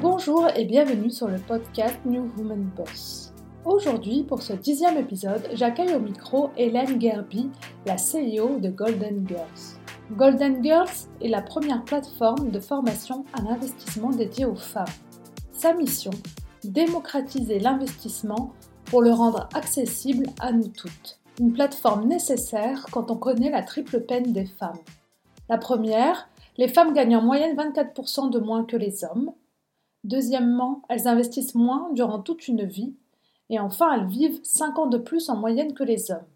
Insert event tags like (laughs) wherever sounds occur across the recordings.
Bonjour et bienvenue sur le podcast New Woman Boss. Aujourd'hui, pour ce dixième épisode, j'accueille au micro Hélène Gerby, la CEO de Golden Girls. Golden Girls est la première plateforme de formation à l'investissement dédiée aux femmes. Sa mission Démocratiser l'investissement pour le rendre accessible à nous toutes. Une plateforme nécessaire quand on connaît la triple peine des femmes. La première, les femmes gagnent en moyenne 24% de moins que les hommes. Deuxièmement, elles investissent moins durant toute une vie. Et enfin, elles vivent 5 ans de plus en moyenne que les hommes.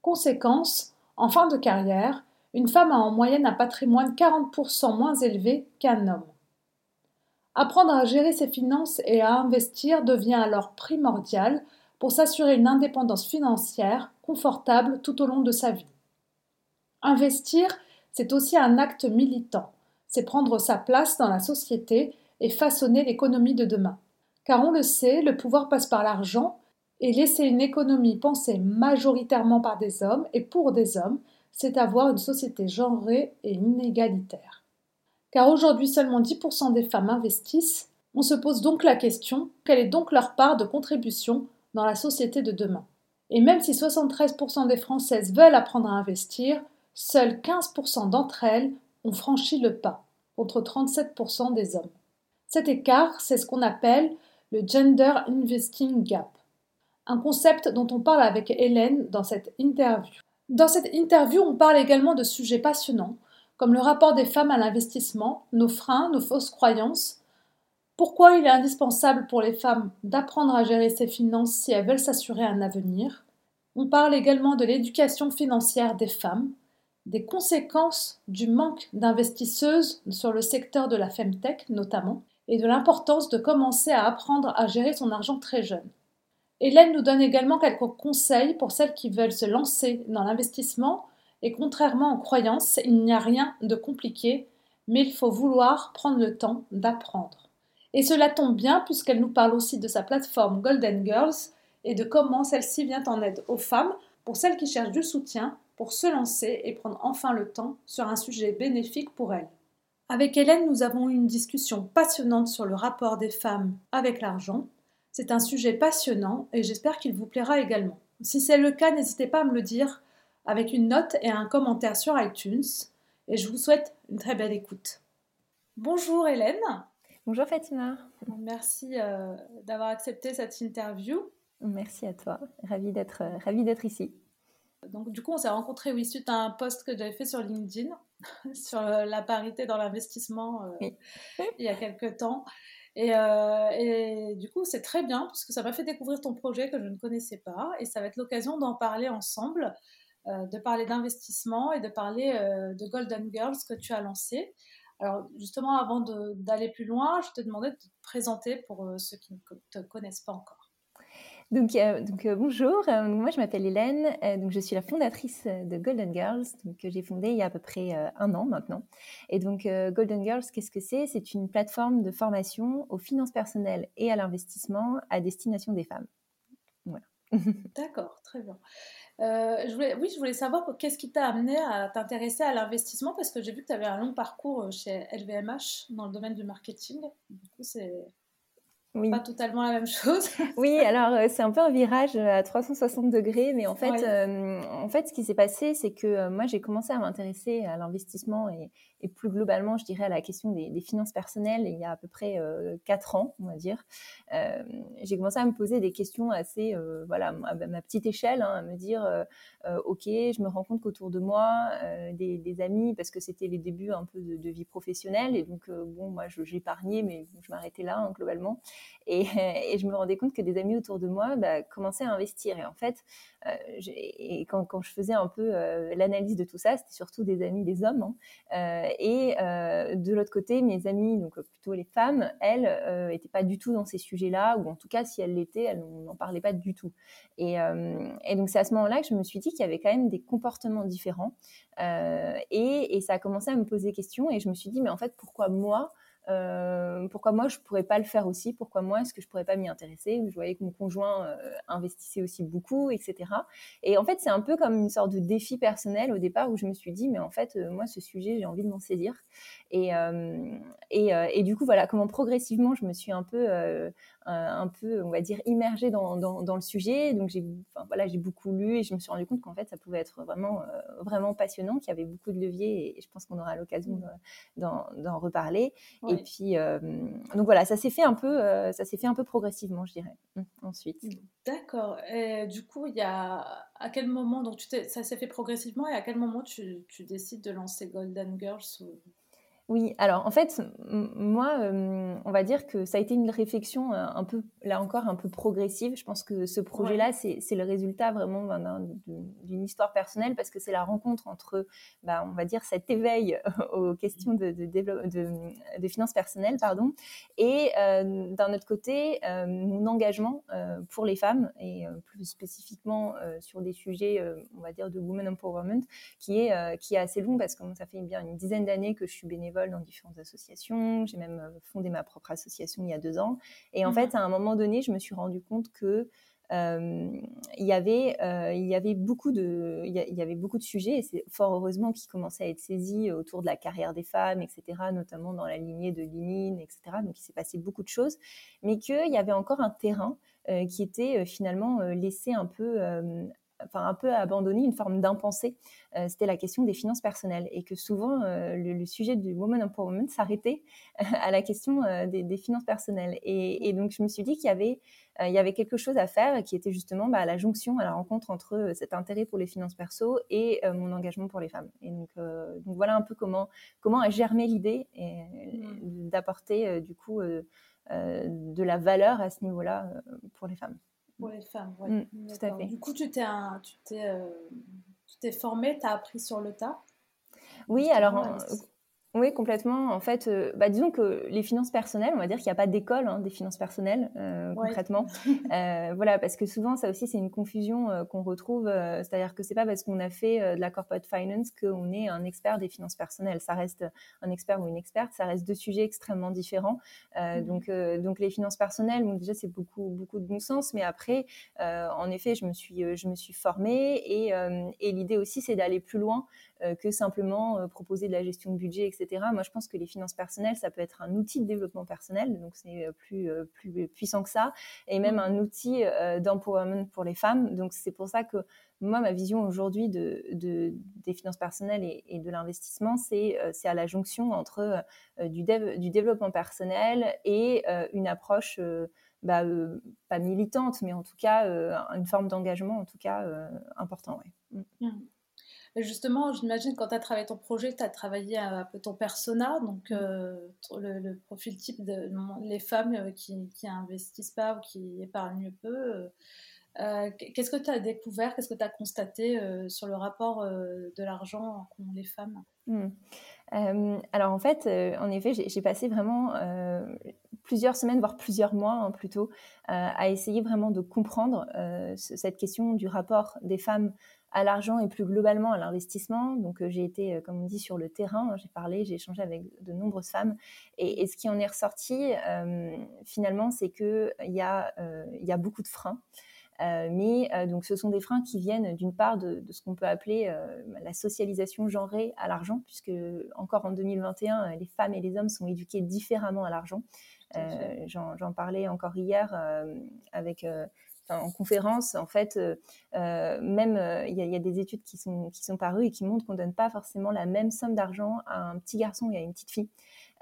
Conséquence, en fin de carrière, une femme a en moyenne un patrimoine 40% moins élevé qu'un homme. Apprendre à gérer ses finances et à investir devient alors primordial pour s'assurer une indépendance financière confortable tout au long de sa vie. Investir, c'est aussi un acte militant, c'est prendre sa place dans la société et façonner l'économie de demain. Car on le sait, le pouvoir passe par l'argent, et laisser une économie pensée majoritairement par des hommes et pour des hommes, c'est avoir une société genrée et inégalitaire. Car aujourd'hui seulement 10% des femmes investissent, on se pose donc la question, quelle est donc leur part de contribution dans la société de demain? Et même si 73% des Françaises veulent apprendre à investir, seuls 15% d'entre elles ont franchi le pas, contre 37% des hommes. Cet écart, c'est ce qu'on appelle le Gender Investing Gap, un concept dont on parle avec Hélène dans cette interview. Dans cette interview, on parle également de sujets passionnants, comme le rapport des femmes à l'investissement, nos freins, nos fausses croyances, pourquoi il est indispensable pour les femmes d'apprendre à gérer ses finances si elles veulent s'assurer un avenir. On parle également de l'éducation financière des femmes, des conséquences du manque d'investisseuses sur le secteur de la femtech notamment, et de l'importance de commencer à apprendre à gérer son argent très jeune. Hélène nous donne également quelques conseils pour celles qui veulent se lancer dans l'investissement et contrairement aux croyances, il n'y a rien de compliqué, mais il faut vouloir prendre le temps d'apprendre. Et cela tombe bien puisqu'elle nous parle aussi de sa plateforme Golden Girls et de comment celle-ci vient en aide aux femmes pour celles qui cherchent du soutien pour se lancer et prendre enfin le temps sur un sujet bénéfique pour elles. Avec Hélène, nous avons eu une discussion passionnante sur le rapport des femmes avec l'argent. C'est un sujet passionnant et j'espère qu'il vous plaira également. Si c'est le cas, n'hésitez pas à me le dire avec une note et un commentaire sur iTunes. Et je vous souhaite une très belle écoute. Bonjour Hélène. Bonjour Fatima. Merci euh, d'avoir accepté cette interview. Merci à toi. Ravie d'être euh, ravie d'être ici. Donc du coup, on s'est rencontrés oui, suite à un post que j'avais fait sur LinkedIn (laughs) sur euh, la parité dans l'investissement euh, il y a quelques temps. Et, euh, et du coup, c'est très bien parce que ça m'a fait découvrir ton projet que je ne connaissais pas et ça va être l'occasion d'en parler ensemble, de parler d'investissement et de parler de Golden Girls que tu as lancé. Alors justement, avant d'aller plus loin, je te demandais de te présenter pour ceux qui ne te connaissent pas encore. Donc, euh, euh, bonjour, euh, moi je m'appelle Hélène, donc je suis la fondatrice de Golden Girls, que j'ai fondée il y a à peu près un an maintenant. Et donc Golden Girls, qu'est-ce que c'est? C'est une plateforme de formation aux finances personnelles et à l'investissement à destination des femmes. Voilà. (laughs) D'accord, très bien. oui, je voulais savoir qu'est-ce qui t'a amené à t'intéresser à l'investissement? Parce que j'ai vu que tu avais un long parcours chez LVMH dans le domaine du marketing. Du coup, c'est oui. Pas totalement la même chose. (laughs) oui, alors euh, c'est un peu un virage euh, à 360 degrés, mais en fait, euh, en fait, ce qui s'est passé, c'est que moi, j'ai commencé à m'intéresser à l'investissement et, et, plus globalement, je dirais à la question des, des finances personnelles il y a à peu près quatre ans, on va dire. Euh, j'ai commencé à me poser des questions assez, voilà, à ma petite échelle, hein, à me dire, ok, je me rends compte qu'autour de moi, des, des, amis, parce que c'était les débuts un peu de, de vie professionnelle, et donc bon, moi, j'épargnais, mais je m'arrêtais là hein, globalement. (laughs) Et, je me rendais compte que des amis autour de moi bah, commençaient à investir. Et en fait, euh, quand, je faisais un peu euh, l'analyse de tout ça, c'était surtout des amis, des hommes. Hein. Euh, et de l'autre côté, mes amis, donc plutôt les femmes, elles n'étaient pas du tout dans ces sujets-là, ou en tout cas, si elles l'étaient, elles n'en parlaient pas du tout. Et, donc, c'est à ce moment-là que je me suis dit qu'il y avait quand même des comportements différents. Et, ça a commencé à me poser des questions. Et je me suis dit, mais en fait, pourquoi moi euh, pourquoi moi je pourrais pas le faire aussi? Pourquoi moi est-ce que je pourrais pas m'y intéresser? Je voyais que mon conjoint euh, investissait aussi beaucoup, etc. Et en fait, c'est un peu comme une sorte de défi personnel au départ où je me suis dit, mais en fait, euh, moi, ce sujet, j'ai envie de m'en saisir. Et, et, et, du coup, voilà, comment progressivement, je me suis un peu, un peu, on va dire, immergée dans, dans, dans le sujet. Donc, j'ai, enfin, voilà, j'ai beaucoup lu et je me suis rendu compte qu'en fait, ça pouvait être vraiment, vraiment passionnant, qu'il y avait beaucoup de leviers et je pense qu'on aura l'occasion d'en, reparler. Et puis, euh, donc voilà, ça s'est fait un peu, euh, ça s'est fait un peu progressivement, je dirais. Mmh, ensuite. D'accord. Et du coup, il y a à quel moment, donc tu ça s'est fait progressivement, et à quel moment tu, tu décides de lancer Golden Girls oui, alors en fait, moi, euh, on va dire que ça a été une réflexion euh, un peu, là encore, un peu progressive. Je pense que ce projet-là, c'est le résultat vraiment d'une histoire personnelle parce que c'est la rencontre entre, bah, on va dire, cet éveil (laughs) aux questions de, de, de, finances personnelles, pardon, et euh, d'un autre côté, mon engagement pour les femmes et plus spécifiquement sur des sujets, on va dire, de women empowerment, qui est, qui est assez long parce que ça fait bien une dizaine d'années que je suis bénévole dans différentes associations. J'ai même euh, fondé ma propre association il y a deux ans. Et en mmh fait, à un moment donné, je me suis rendu compte que euh, il y avait euh, il y avait beaucoup de il y, avait beaucoup de sujets et c'est fort heureusement qui commençaient à être saisis autour de la carrière des femmes etc notamment dans la lignée de Lénine etc donc il s'est passé beaucoup de choses mais qu'il y avait encore un terrain qui était finalement laissé un peu enfin un peu abandonné une forme d'impensé. Euh, c'était la question des finances personnelles et que souvent euh, le, sujet du woman empowerment s'arrêtait à la question euh, des, finances personnelles. Et, donc je me suis dit qu'il y avait il y avait quelque chose à faire qui était justement bah, la jonction, à la rencontre entre cet intérêt pour les finances perso et mon engagement pour les femmes. Et donc, donc voilà un peu comment comment a germé l'idée mmh. d'apporter du coup de la valeur à ce niveau-là pour les femmes. Pour les femmes, oui. Mmh, tout à fait. Du coup, tu t'es, tu t'es, euh, tu t'es formée, tu as appris sur le tas? Oui, alors oui, complètement. En fait, euh, bah, disons que les finances personnelles, on va dire qu'il n'y a pas d'école hein, des finances personnelles, euh, concrètement. (laughs) Euh, voilà, parce que souvent, ça aussi, c'est une confusion qu'on retrouve. C'est-à-dire que c'est pas parce qu'on a fait de la corporate finance qu'on est un expert des finances personnelles. Ça reste un expert ou une experte, ça reste deux sujets extrêmement différents. Mmh. donc, donc, les finances personnelles, bon, déjà, c'est beaucoup, beaucoup de bon sens. Mais après, en effet, je me suis, je me suis formée et, et l'idée aussi, c'est d'aller plus loin que simplement proposer de la gestion de budget, etc moi, je pense que les finances personnelles, ça peut être un outil de développement personnel, donc c'est euh, plus, euh, plus puissant que ça, et même mmh. un outil euh, d'empowerment pour les femmes. Donc c'est pour ça que moi, ma vision aujourd'hui de, des finances personnelles et, de l'investissement, c'est à la jonction entre du, du, développement personnel et une approche bah, pas militante, mais en tout cas une forme d'engagement, en tout cas important. Ouais. Mmh. Justement, j'imagine quand tu as travaillé ton projet, tu as travaillé un peu ton persona, donc euh, le, profil type de les femmes euh, qui, qui investissent pas ou qui épargnent peu. Euh, qu'est-ce que tu as découvert, qu'est-ce que tu as constaté sur le rapport de l'argent qu'ont les femmes? Hmm. Alors en fait, en effet, j'ai passé vraiment plusieurs semaines, voire plusieurs mois hein, plutôt, à essayer vraiment de comprendre cette question du rapport des femmes à l'argent et plus globalement à l'investissement. Donc euh, j'ai été, euh, comme on dit, sur le terrain, hein, j'ai parlé, j'ai échangé avec de nombreuses femmes. Et, ce qui en est ressorti, euh, finalement, c'est qu'il y, a, y a beaucoup de freins. mais donc ce sont des freins qui viennent d'une part de, ce qu'on peut appeler la socialisation genrée à l'argent, puisque encore en 2021, les femmes et les hommes sont éduqués différemment à l'argent. J'en parlais encore hier avec en conférence, en fait, euh, euh, même euh, il y, a des études qui sont, parues et qui montrent qu'on donne pas forcément la même somme d'argent à un petit garçon et à une petite fille.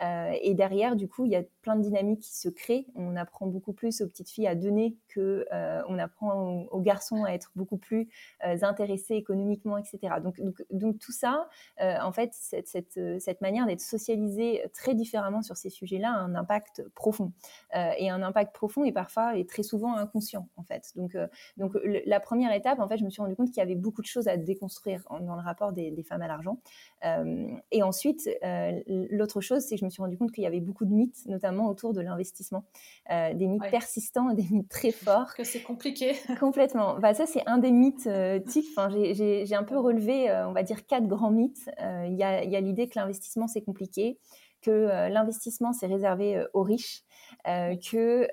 Euh, et derrière, du coup, il y a plein de dynamiques qui se créent. On apprend beaucoup plus aux petites filles à donner que euh, on apprend aux, garçons à être beaucoup plus euh, intéressés économiquement, etc. Donc, donc, tout ça, en fait, cette, cette, cette manière d'être socialisé très différemment sur ces sujets-là a un impact profond. et un impact profond et parfois et très souvent inconscient, en fait. Donc, donc la première étape, en fait, je me suis rendu compte qu'il y avait beaucoup de choses à déconstruire dans le rapport des, des femmes à l'argent. et ensuite, l'autre chose, c'est que je me me suis rendu compte qu'il y avait beaucoup de mythes, notamment autour de l'investissement, euh, des mythes persistants des mythes très forts. Que c'est compliqué. (laughs) Complètement. Bah, ça, c'est un des mythes euh, types. Enfin, j'ai un peu relevé, euh, on va dire, quatre grands mythes. Il y a, l'idée que l'investissement, c'est compliqué que l'investissement c'est réservé aux riches, que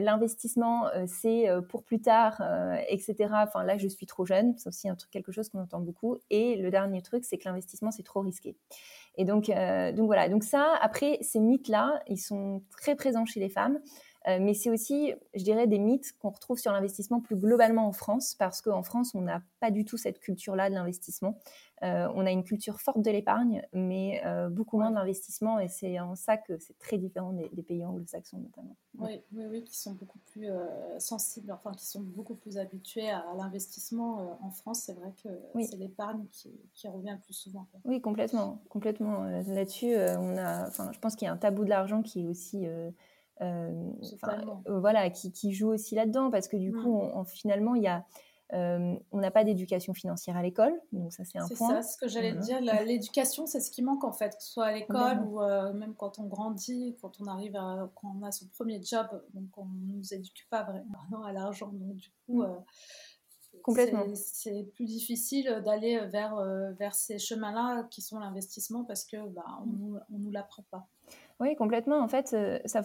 l'investissement c'est pour plus tard, etc. Enfin là, je suis trop jeune, c'est aussi un truc, quelque chose qu'on entend beaucoup. Et le dernier truc, c'est que l'investissement c'est trop risqué. Et donc, donc voilà. Donc ça, après ces mythes là, ils sont très présents chez les femmes. Euh, mais c'est aussi, je dirais, des mythes qu'on retrouve sur l'investissement plus globalement en France, parce qu'en France, on n'a pas du tout cette culture-là de l'investissement. Euh, on a une culture forte de l'épargne, mais euh, beaucoup moins de l'investissement, et c'est en ça que c'est très différent des, pays anglo-saxons notamment. Oui, oui, oui, qui sont beaucoup plus sensibles, enfin qui sont beaucoup plus habitués à, l'investissement. en France, c'est vrai que c'est l'épargne qui, qui, revient plus souvent. Oui, complètement, complètement. Là-dessus, on a, je pense qu'il y a un tabou de l'argent qui est aussi voilà, qui, qui, joue aussi là-dedans, parce que du mmh. coup, finalement, il y a euh, on n'a pas d'éducation financière à l'école, donc ça c'est un point. C'est ça, ce que j'allais dire. L'éducation, c'est ce qui manque en fait, que ce soit à l'école ou même quand on grandit, quand on arrive à, quand on a son premier job, donc on ne nous éduque pas (laughs) vraiment à l'argent. Donc du coup, mmh. Complètement. C'est plus difficile d'aller vers, vers ces chemins-là qui sont l'investissement parce que bah, on ne nous l'apprend pas. Oui, complètement. En fait, euh, ça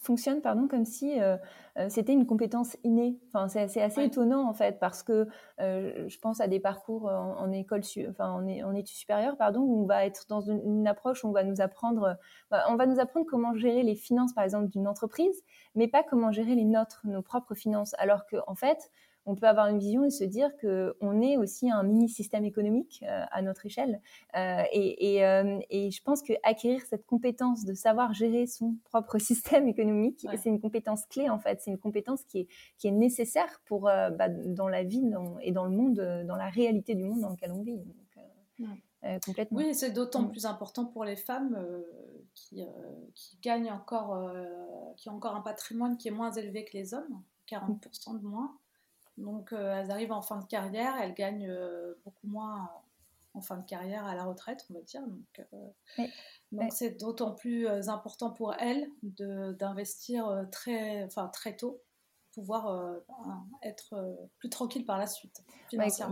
fonctionne pardon, comme si euh, euh, c'était une compétence innée. Enfin, c'est assez étonnant, en fait, parce que je pense à des parcours en, école, enfin, en, en, études supérieures, pardon, où on va être dans une, approche où on va nous apprendre, bah, on va nous apprendre comment gérer les finances, par exemple, d'une entreprise, mais pas comment gérer les nôtres, nos propres finances. Alors qu'en en fait, on peut avoir une vision et se dire qu'on est aussi un mini-système économique euh, à notre échelle. Euh, euh, et, je pense qu'acquérir cette compétence de savoir gérer son propre (laughs) système économique, c'est une compétence clé en fait. C'est une compétence qui est, qui est nécessaire pour, bah, dans la vie et dans le monde, dans la réalité du monde dans lequel on vit. complètement. Oui, c'est d'autant mm. plus important pour les femmes qui, qui, gagnent encore, qui ont encore un patrimoine qui est moins élevé que les hommes, 40% de moins. Donc, euh, elles arrivent en fin de carrière, elles gagnent euh, beaucoup moins en fin de carrière à la retraite, on va dire. Donc, euh, c'est d'autant plus important pour elles d'investir très, enfin, très tôt pouvoir euh, être euh, plus tranquille par la suite.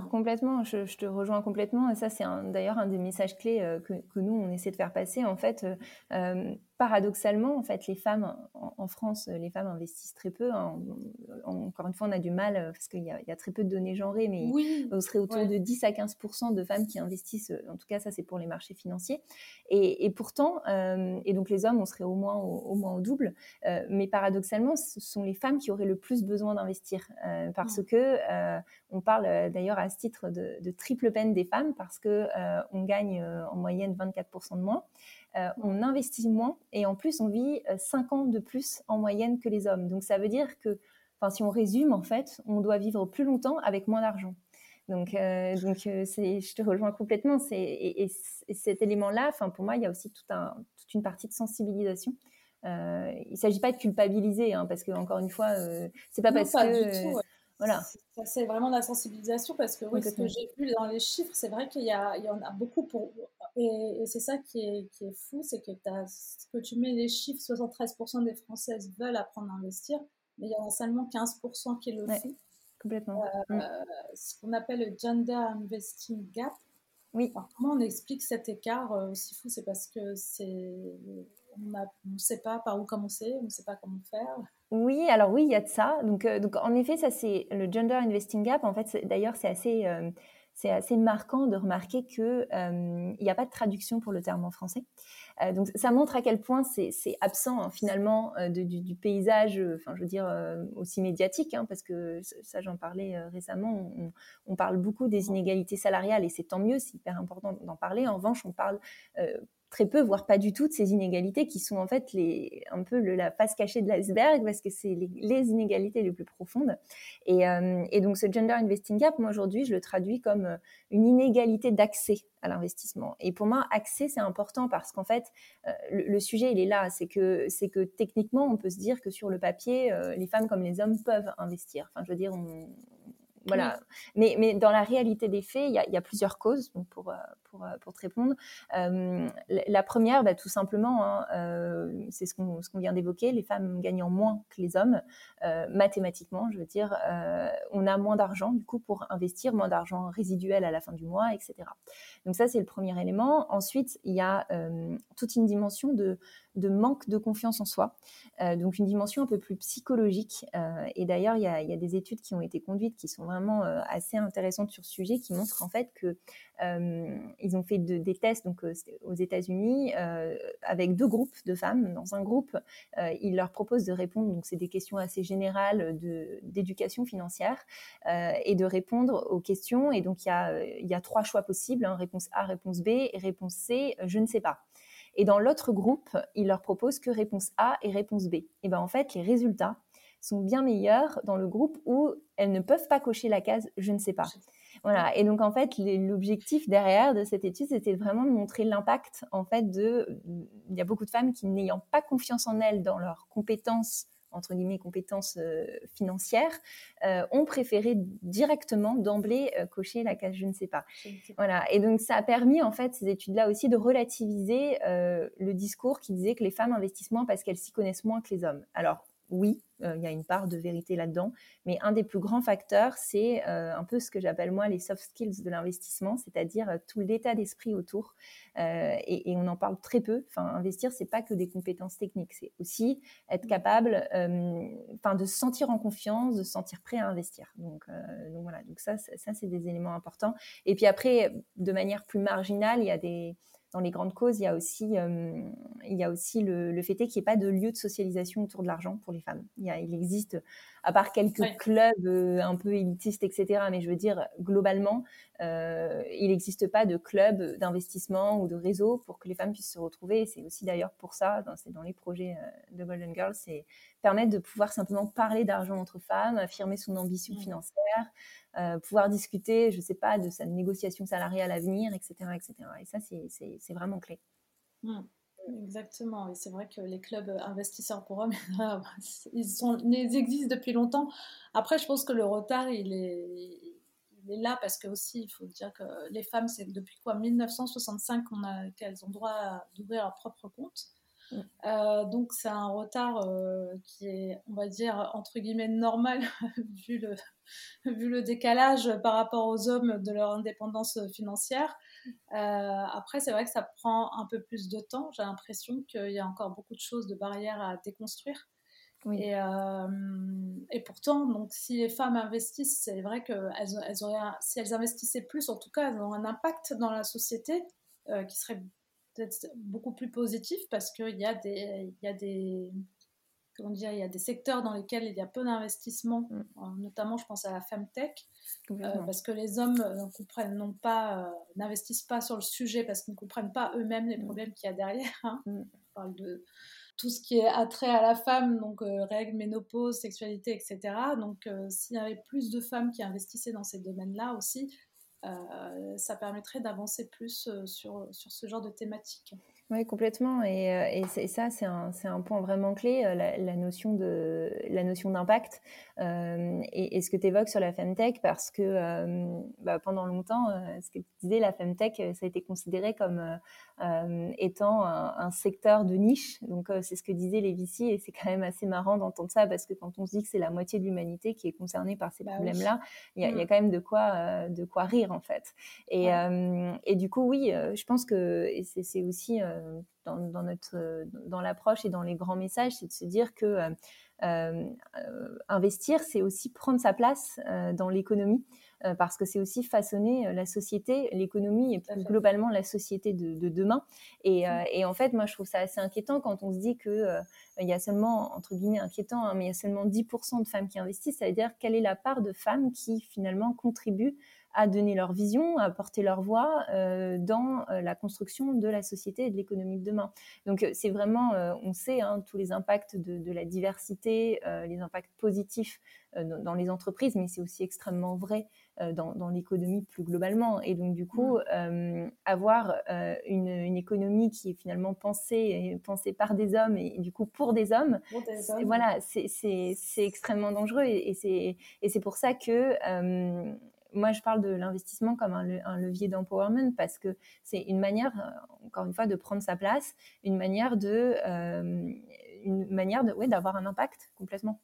complètement, je, te rejoins complètement. Et ça, c'est d'ailleurs un des messages clés euh, que, que, nous, on essaie de faire passer. En fait, paradoxalement, en fait, les femmes en, France, les femmes investissent très peu. Hein. encore une fois, on a du mal parce qu'il y, y, a très peu de données genrées, mais oui, on serait autour de 10 à 15 de femmes qui investissent. En tout cas, ça, c'est pour les marchés financiers. Et, et pourtant, et donc les hommes, on serait au moins au, au moins au double. mais paradoxalement, ce sont les femmes qui auraient le plus besoin d'investir euh, parce mmh. que euh, on parle euh, d'ailleurs à ce titre de, triple peine des femmes parce que on gagne en moyenne 24% de moins, on investit moins et en plus on vit 5 ans de plus en moyenne que les hommes. Donc ça veut dire que, enfin si on résume en fait, on doit vivre plus longtemps avec moins d'argent. Donc, donc c'est, je te rejoins complètement. C'est, et, cet élément-là, enfin, pour moi, il y a aussi tout un, toute une partie de sensibilisation euh, il ne s'agit pas de culpabiliser, hein, parce que encore une fois, euh, c'est pas parce que. Voilà. C'est vraiment de la sensibilisation parce que oui, ce que j'ai vu dans les chiffres, c'est vrai qu'il y, y, en a beaucoup pour. Et, c'est ça qui est, qui est fou, c'est que, que tu mets les chiffres, 73% des Françaises veulent apprendre à investir, mais il y en a seulement 15% qui le font. Complètement. Euh, mm. Ce qu'on appelle le gender investing gap. Oui. comment on explique cet écart aussi fou C'est parce que c'est on ne sait pas par où commencer, on ne sait pas comment faire. Oui, alors oui, il y a de ça. Donc, euh, donc en effet, ça c'est le gender investing gap. En fait, d'ailleurs, c'est assez, euh, assez marquant de remarquer que euh, il n'y a pas de traduction pour le terme en français. donc, ça montre à quel point c'est absent hein, finalement du, paysage, enfin, je veux dire aussi médiatique, hein, parce que ça, j'en parlais récemment. On, parle beaucoup des inégalités salariales et c'est tant mieux, c'est hyper important d'en parler. En revanche, on parle très peu, voire pas du tout, de ces inégalités qui sont en fait les, un peu la face cachée de l'iceberg parce que c'est les, inégalités les plus profondes. Euh, et, donc ce gender investing gap, moi aujourd'hui, je le traduis comme euh, une inégalité d'accès à l'investissement. Et pour moi, accès, c'est important parce qu'en fait, euh, le, sujet, il est là. C'est que, c'est que techniquement, on peut se dire que sur le papier, les femmes comme les hommes peuvent investir. Enfin, je veux dire, on, voilà. Mais, mais dans la réalité des faits, il y a, plusieurs causes pour, pour, pour, te répondre. la première, bah, tout simplement, hein, c'est ce qu'on qu'on vient d'évoquer, les femmes gagnant moins que les hommes, mathématiquement, je veux dire, on a moins d'argent du coup pour investir, moins d'argent résiduel à la fin du mois, etc. Donc ça, c'est le premier élément. Ensuite, il y a toute une dimension de de manque de confiance en soi, euh, donc une dimension un peu plus psychologique. Euh, et d'ailleurs, il y, a, des études qui ont été conduites qui sont vraiment euh, assez intéressantes sur ce sujet, qui montrent en fait que ils ont fait des tests donc aux États-Unis avec deux groupes de femmes. Dans un groupe, ils leur proposent de répondre, donc c'est des questions assez générales d'éducation financière, et de répondre aux questions. Et donc il y a, y a trois choix possibles hein, réponse A, réponse B et réponse C, je ne sais pas. Et dans l'autre groupe, il leur propose que réponse A et réponse B. Et bien en fait, les résultats sont bien meilleurs dans le groupe où elles ne peuvent pas cocher la case je ne sais pas. Voilà. Et donc en fait, l'objectif derrière de cette étude, c'était vraiment de montrer l'impact en fait de. Il y a beaucoup de femmes qui n'ayant pas confiance en elles dans leurs compétences entre guillemets compétences euh, financières, euh, ont préféré directement d'emblée euh, cocher la case je ne sais pas. Voilà. Et donc ça a permis en fait ces études-là aussi de relativiser le discours qui disait que les femmes investissent moins parce qu'elles s'y connaissent moins que les hommes. Alors oui, euh, il y a une part de vérité là-dedans, mais un des plus grands facteurs, c'est euh, un peu ce que j'appelle moi les soft skills de l'investissement, c'est-à-dire euh, tout l'état d'esprit autour. Et, on en parle très peu. Enfin, investir, c'est pas que des compétences techniques, c'est aussi être capable, enfin, de se sentir en confiance, de se sentir prêt à investir. Donc, voilà. Donc ça, ça c'est des éléments importants. Et puis après, de manière plus marginale, il y a des dans les grandes causes, il y a aussi, euh, le, fait qu'il n'y ait pas de lieu de socialisation autour de l'argent pour les femmes. Il existe, à part quelques clubs euh, un peu élitistes, etc., mais je veux dire, globalement, euh, il n'existe pas de club d'investissement ou de réseau pour que les femmes puissent se retrouver. C'est aussi d'ailleurs pour ça, c'est dans les projets de Golden Girls, c'est permettre de pouvoir simplement parler d'argent entre femmes, affirmer son ambition financière, euh, pouvoir discuter, je ne sais pas, de sa négociation salariale à venir, etc. etc. Et ça, c'est vraiment clé. Mmh. Exactement, et c'est vrai que les clubs investisseurs pour hommes, (laughs) ils, sont, ils existent depuis longtemps. Après, je pense que le retard, il est, là parce que aussi, il faut dire que les femmes, c'est depuis quoi? 1965 qu'elles ont droit d'ouvrir leur propre compte. Euh, donc c'est un retard euh, qui est, on va dire, entre guillemets normal (laughs) vu, le, (laughs) vu le décalage par rapport aux hommes de leur indépendance financière. Euh, après, c'est vrai que ça prend un peu plus de temps. J'ai l'impression qu'il y a encore beaucoup de choses, de barrières à déconstruire. Et, et, pourtant, donc, si les femmes investissent, c'est vrai que elles, auraient, si elles investissaient plus, en tout cas, elles ont un impact dans la société qui serait peut-être beaucoup plus positif parce qu'il y a des, il y a des, comment dire, il y a des secteurs dans lesquels il y a peu d'investissement, mm. euh, notamment je pense à la femtech, euh, parce que les hommes euh, comprennent, non pas, n'investissent pas sur le sujet parce qu'ils ne comprennent pas eux-mêmes les mm. problèmes qu'il y a derrière. Hein. Mm. On parle de tout ce qui est attrait à la femme, donc règles, ménopause, sexualité, etc. Donc s'il y avait plus de femmes qui investissaient dans ces domaines-là aussi, euh, ça permettrait d'avancer plus euh, sur, sur ce genre de thématique. Oui, complètement. Et, euh, et, ça, c'est un, un, point vraiment clé, la, notion la notion d'impact. Euh, et, et, ce que tu évoques sur la femtech, parce que euh, bah, pendant longtemps, ce que tu disais, la femtech, ça a été considéré comme étant un, secteur de niche. Donc, c'est ce que disaient les VC, et c'est quand même assez marrant d'entendre ça, parce que quand on se dit que c'est la moitié de l'humanité qui est concernée par ces bah problèmes-là, il y, a, y, a mm. quand même de quoi, de quoi rire, en fait. Et, et du coup, oui, je pense que c'est aussi dans, dans, notre dans l'approche et dans les grands messages, c'est de se dire que euh, euh, investir, c'est aussi prendre sa place euh, dans l'économie, parce que c'est aussi façonner la société, l'économie et plus globalement la société de, demain. Et, mmh. et, en fait, moi, je trouve ça assez inquiétant quand on se dit que il y a seulement, entre guillemets, inquiétant, hein, mais il y a seulement 10% de femmes qui investissent. Ça veut dire quelle est la part de femmes qui finalement contribuent à donner leur vision, à porter leur voix dans la construction de la société et de l'économie de demain. Donc c'est vraiment, on sait, hein, tous les impacts de, de la diversité, les impacts positifs dans les entreprises, mais c'est aussi extrêmement vrai euh, dans, l'économie plus globalement. Et donc, du coup, euh, avoir euh, une, économie qui est finalement pensée, pensée par des hommes et, du coup pour des hommes, voilà, c'est extrêmement dangereux. Et, et c'est pour ça que moi, je parle de l'investissement comme un, levier d'empowerment parce que c'est une manière, encore une fois, de prendre sa place, une manière de, une manière de, ouais, d'avoir un impact complètement.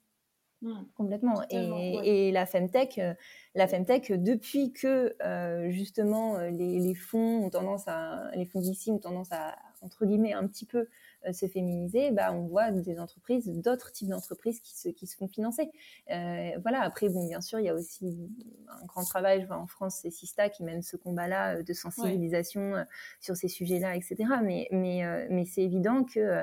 Mmh. Complètement. Et, la Femtech, euh, la Femtech, depuis que euh, justement euh, les, les, fonds ont tendance à, les fonds d'ici ont tendance à entre guillemets un petit peu euh, se féminiser, bah, on voit des entreprises, d'autres types d'entreprises qui se, qui se font financer. Euh, voilà, après, bon, bien sûr, il y a aussi un grand travail. Je vois en France, c'est Sista qui mène ce combat-là euh, de sensibilisation sur ces sujets-là, etc. Mais, mais, mais c'est évident que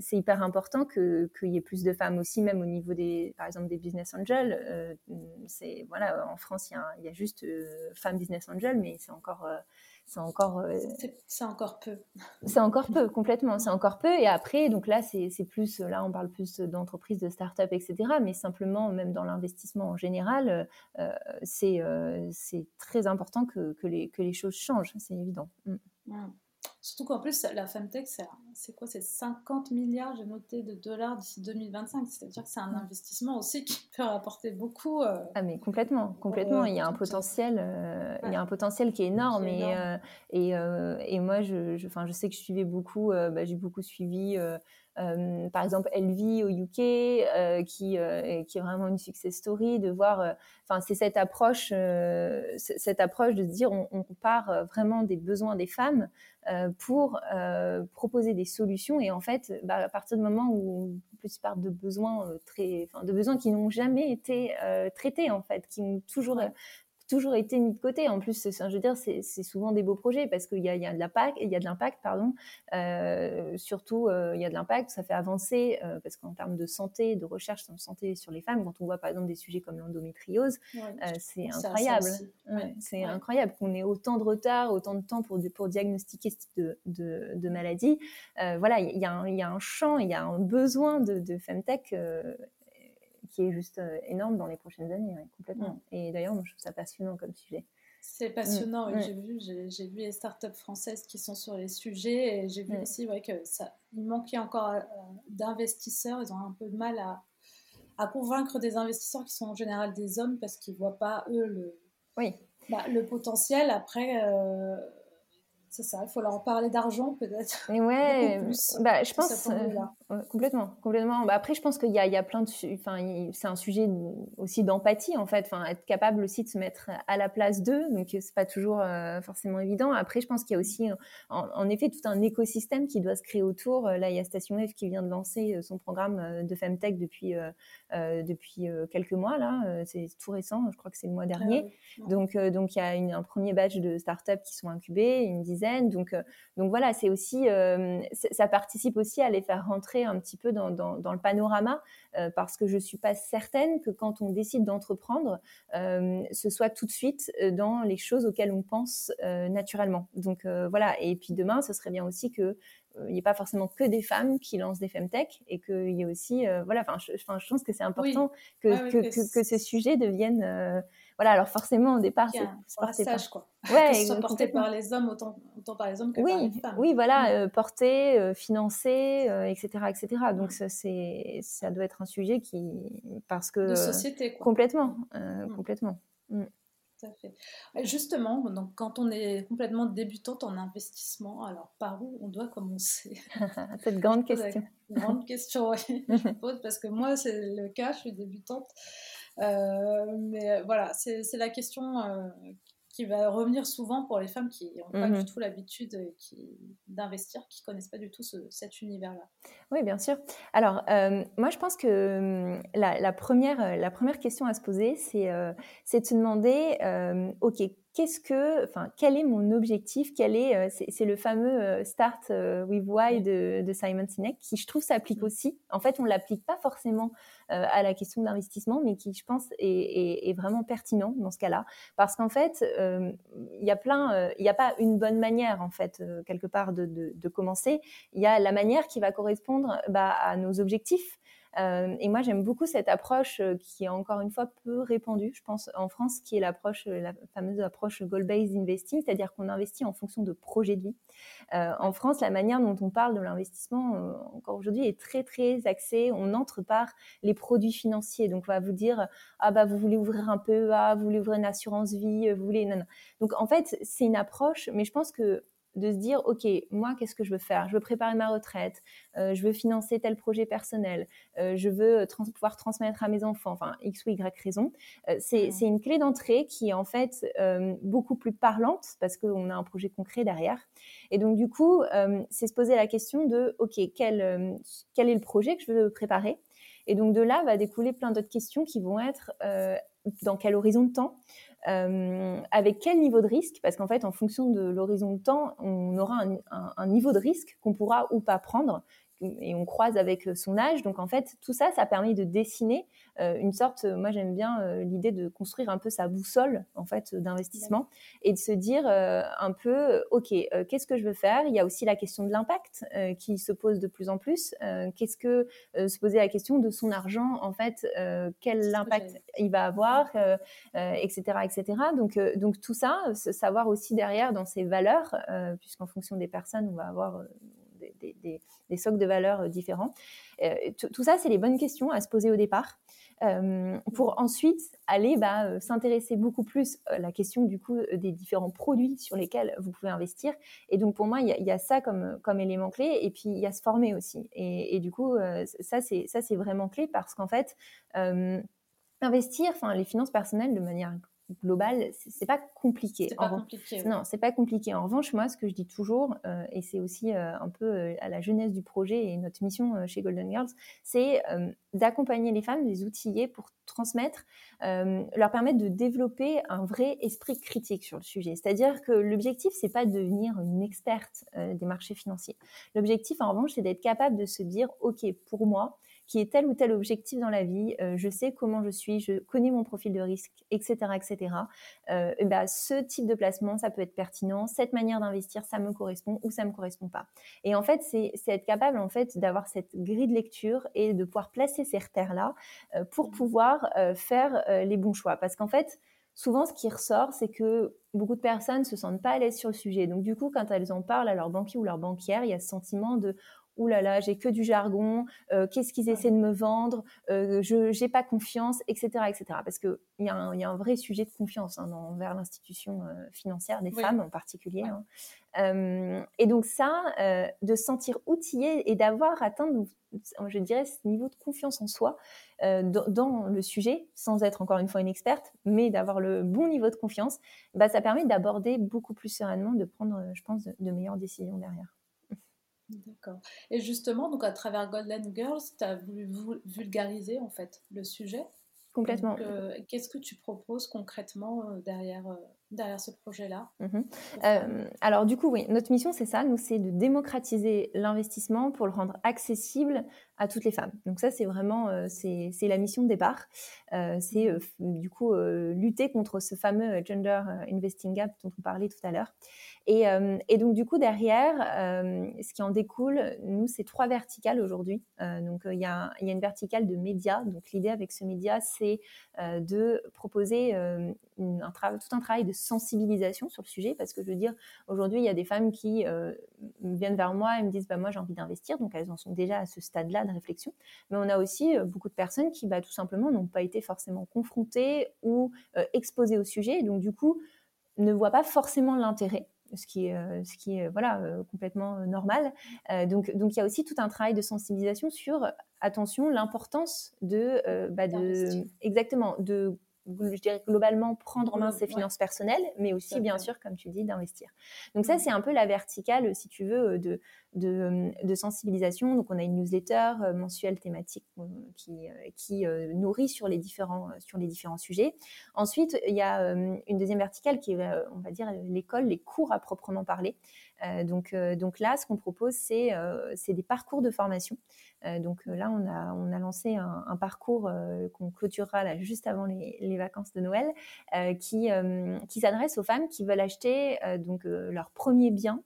c'est hyper important qu'il y ait plus de femmes aussi, même au niveau des, par exemple, des business angels. c'est, voilà, en France, il y y a juste femmes business angels, mais c'est encore c'est encore euh, c'est encore peu c'est encore peu (laughs) complètement c'est encore peu et après donc là c'est plus là on parle plus d'entreprises de start-up etc mais simplement même dans l'investissement en général euh, c'est euh, c'est très important que, que, les, que les choses changent c'est évident mm. Mm. Surtout qu'en plus, la Femtech, c'est quoi C'est 50 milliards, j'ai noté, de dollars d'ici 2025. C'est-à-dire que c'est un investissement aussi qui (laughs) peut rapporter beaucoup. Euh, ah, mais complètement, complètement. il y a un potentiel, euh, il y a un potentiel qui est énorme. Et, euh, et, et, moi, je, je, je, sais que je suivais beaucoup, bah, j'ai beaucoup suivi euh, par exemple LV au UK, euh, qui, euh, qui est vraiment une success story, de voir, enfin c'est cette approche, cette approche de se dire on, on, part vraiment des besoins des femmes pour proposer des solutions. Et en fait bah, à partir du moment où plus part de besoins très, de besoins qui n'ont jamais été traités en fait, qui ont toujours toujours été mis de côté. En plus, je veux dire, c'est souvent des beaux projets parce qu'il y a, y a de l'impact, il y a de l'impact, pardon. Euh, surtout, euh, il y a de l'impact, ça fait avancer euh, parce qu'en termes de santé, de recherche de santé sur les femmes, quand on voit par exemple des sujets comme l'endométriose, c'est incroyable. C'est incroyable qu'on ait autant de retard, autant de temps pour, pour diagnostiquer ce type de, de, de maladie. voilà, il y, a un, y a un champ, il y a un besoin de, de femtech qui est juste euh, énorme dans les prochaines années, complètement. Et d'ailleurs, moi, je trouve ça passionnant comme sujet. C'est passionnant, mm, j'ai vu, j'ai vu les startups françaises qui sont sur les sujets et j'ai vu mm. aussi ouais, que ça, il manquait encore euh, d'investisseurs. Ils ont un peu de mal à, à, convaincre des investisseurs qui sont en général des hommes parce qu'ils ne voient pas eux le, oui. bah, le potentiel. Après, euh, c'est ça, il faut leur parler d'argent peut-être. Mais ouais, (laughs) bah, je pense euh, complètement, complètement. Bah, après, je pense qu'il y a, il y a plein de, enfin, c'est un sujet aussi d'empathie en fait, enfin, être capable aussi de se mettre à la place d'eux, donc c'est pas toujours euh, forcément évident. Après, je pense qu'il y a aussi, en, effet, tout un écosystème qui doit se créer autour. Là, il y a Station F qui vient de lancer euh, son programme de femtech depuis depuis quelques mois là, c'est tout récent, je crois que c'est le mois ah dernier. Donc donc il y a une, un premier batch de startups qui sont incubés, une dizaine donc, euh, donc voilà, c'est aussi, euh, ça participe aussi à les faire rentrer un petit peu dans, le panorama, euh, parce que je suis pas certaine que quand on décide d'entreprendre, ce soit tout de suite dans les choses auxquelles on pense naturellement. Donc voilà, et puis demain, ce serait bien aussi que il n'y ait pas forcément que des femmes qui lancent des femtech et qu'il y ait aussi, voilà, enfin, je, je, pense que c'est important que, que, que, ce sujet devienne voilà, alors forcément, au départ, c'est un passage, quoi. Ouais, que soit porté par les hommes autant, autant, par les hommes que oui, par les femmes. Oui, voilà, euh, porté, euh, financé, etc., euh, etc. Donc, ça, ça doit être un sujet qui. Parce que. De société, quoi. Complètement. Mm. Complètement. Mm. Tout à fait. Justement, donc, quand on est complètement débutante en investissement, alors par où on doit commencer? (laughs) Cette grande (laughs) question. Grande question, oui. je (laughs) pose parce que moi, c'est le cas, je suis débutante. Euh, mais voilà, c'est la question euh, qui va revenir souvent pour les femmes qui n'ont pas du mhm. tout l'habitude d'investir, qui ne connaissent pas du tout cet univers-là. Oui, bien sûr. Alors, euh, moi, je pense que hum, la, première, la première question à se poser, c'est de se demander, OK, qu'est-ce que, enfin, quel est mon objectif? Quel est, euh, c'est le fameux euh, Start euh, with Why de, de, Simon Sinek qui, je trouve, s'applique aussi. En fait, on l'applique pas forcément à la question d'investissement, mais qui, je pense, est, est, vraiment pertinent dans ce cas-là, parce qu'en fait, il y a plein, il n'y a pas une bonne manière, en fait, quelque part, de, de, de commencer. Il y a la manière qui va correspondre bah, à nos objectifs. Euh, et moi, j'aime beaucoup cette approche euh, qui est encore une fois peu répandue, je pense, en France, qui est l'approche, euh, la fameuse approche goal-based investing, c'est-à-dire qu'on investit en fonction de projets de vie. en France, la manière dont on parle de l'investissement, encore aujourd'hui, est très, très axée. On entre par les produits financiers. Donc, on va vous dire, ah bah, vous voulez ouvrir un PEA, vous voulez ouvrir une assurance vie, vous voulez... Non, non. Donc, en fait, c'est une approche, mais je pense que de se dire, OK, moi, qu'est-ce que je veux faire? Je veux préparer ma retraite, euh, je veux financer tel projet personnel, euh, je veux pouvoir transmettre à mes enfants, enfin, X ou Y raison. Euh, c'est une clé d'entrée qui est en fait beaucoup plus parlante parce qu'on a un projet concret derrière. Et donc, du coup, c'est se poser la question de, OK, quel, quel est le projet que je veux préparer? Et donc, de là va découler plein d'autres questions qui vont être dans quel horizon de temps euh, avec quel niveau de risque Parce qu'en fait, en fonction de l'horizon de temps, on aura un niveau de risque qu'on pourra ou pas prendre et on croise avec euh, son âge. Donc en fait, tout ça, ça permet de dessiner euh, une sorte. Moi, j'aime bien euh, l'idée de construire un peu sa boussole en fait d'investissement et de se dire un peu, ok, qu'est-ce que je veux faire? Il y a aussi la question de l'impact qui se pose de plus en plus. qu'est-ce que se poser la question de son argent en fait Quel impact il va avoir, etc., etc. Donc donc tout ça, savoir aussi derrière dans ses valeurs, puisqu'en fonction des personnes, on va avoir des, socles de valeurs euh, différents. Euh, tout ça, c'est les bonnes questions à se poser au départ. Euh, pour ensuite aller bah, s'intéresser beaucoup plus à la question du coup des différents produits sur lesquels vous pouvez investir. Et donc pour moi, il y, a ça comme, élément clé. Et puis il y a se former aussi. Et, du coup, ça c'est vraiment clé parce qu'en fait, investir, les finances personnelles de manière global, c'est pas compliqué. C'est pas compliqué. Non, c'est pas compliqué. En revanche, moi, ce que je dis toujours, euh, et c'est aussi euh, un peu euh, à la jeunesse du projet et notre mission chez Golden Girls, c'est d'accompagner les femmes, les outiller pour transmettre, leur permettre de développer un vrai esprit critique sur le sujet. C'est-à-dire que l'objectif, c'est pas de devenir une experte des marchés financiers. L'objectif, en revanche, c'est d'être capable de se dire, ok, pour moi, qui est tel ou tel objectif dans la vie, euh, je sais comment je suis, je connais mon profil de risque, etc., etc. Euh, bah, ce type de placement, ça peut être pertinent. Cette manière d'investir, ça me correspond ou ça me correspond pas. Et en fait, c'est être capable en fait d'avoir cette grille de lecture et de pouvoir placer ces repères là euh, pour mmh. pouvoir faire les bons choix. Parce qu'en fait, souvent, ce qui ressort, c'est que beaucoup de personnes se sentent pas à l'aise sur le sujet. Donc, du coup, quand elles en parlent à leur banquier ou leur banquière, il y a ce sentiment de Ouh là là, j'ai que du jargon, euh, qu'est-ce qu'ils essaient de me vendre, euh, je n'ai pas confiance, etc. etc. Parce qu'il y, a un, y a un vrai sujet de confiance hein, envers l'institution euh, financière, des femmes en particulier. Hein. et donc ça, de se sentir outillé et d'avoir atteint, je dirais, ce niveau de confiance en soi dans, dans, le sujet, sans être encore une fois une experte, mais d'avoir le bon niveau de confiance, bah, ça permet d'aborder beaucoup plus sereinement, de prendre, je pense, de meilleures décisions derrière. D'accord. Et justement, donc à travers Golden Girls, tu as voulu vulgariser en fait le sujet? Complètement. Euh, qu'est-ce que tu proposes concrètement euh, derrière, euh, derrière ce projet-là? Mhm. Alors du coup, oui, notre mission, c'est ça, nous, c'est de démocratiser l'investissement pour le rendre accessible à toutes les femmes. Donc ça, c'est vraiment, c'est la mission de départ. c'est du coup lutter contre ce fameux gender investing gap dont on parlait tout à l'heure. Et, euh, et, donc, du coup, derrière, euh, ce qui en découle, nous, c'est trois verticales aujourd'hui. Euh, donc, il y, a, une verticale de médias. Donc, l'idée avec ce média, c'est de proposer tout un travail de sensibilisation sur le sujet. Parce que je veux dire, aujourd'hui, il y a des femmes qui viennent vers moi et me disent bah, Moi, j'ai envie d'investir. Donc, elles en sont déjà à ce stade-là de réflexion. Mais on a aussi beaucoup de personnes qui, bah, tout simplement, n'ont pas été forcément confrontées ou exposées au sujet. Et donc, du coup, ne voient pas forcément l'intérêt ce qui est, euh, ce qui est voilà, euh, complètement euh, normal. donc, donc il y a aussi tout un travail de sensibilisation sur, attention, l'importance de, bah, de exactement, de je dirais globalement prendre en main ses finances personnelles, mais aussi bien sûr, comme tu dis, d'investir. Donc ça, c'est un peu la verticale, si tu veux, de, de, sensibilisation. Donc on a une newsletter mensuelle thématique qui, qui nourrit sur les, différents, sur les différents sujets. Ensuite, il y a une deuxième verticale qui est, on va dire, l'école, les cours à proprement parler. donc, donc là, ce qu'on propose, c'est des parcours de formation. Donc là, on a, on a lancé un, parcours qu'on clôturera là, juste avant les, les vacances de Noël, qui, qui s'adresse aux femmes qui veulent acheter donc, leur premier bien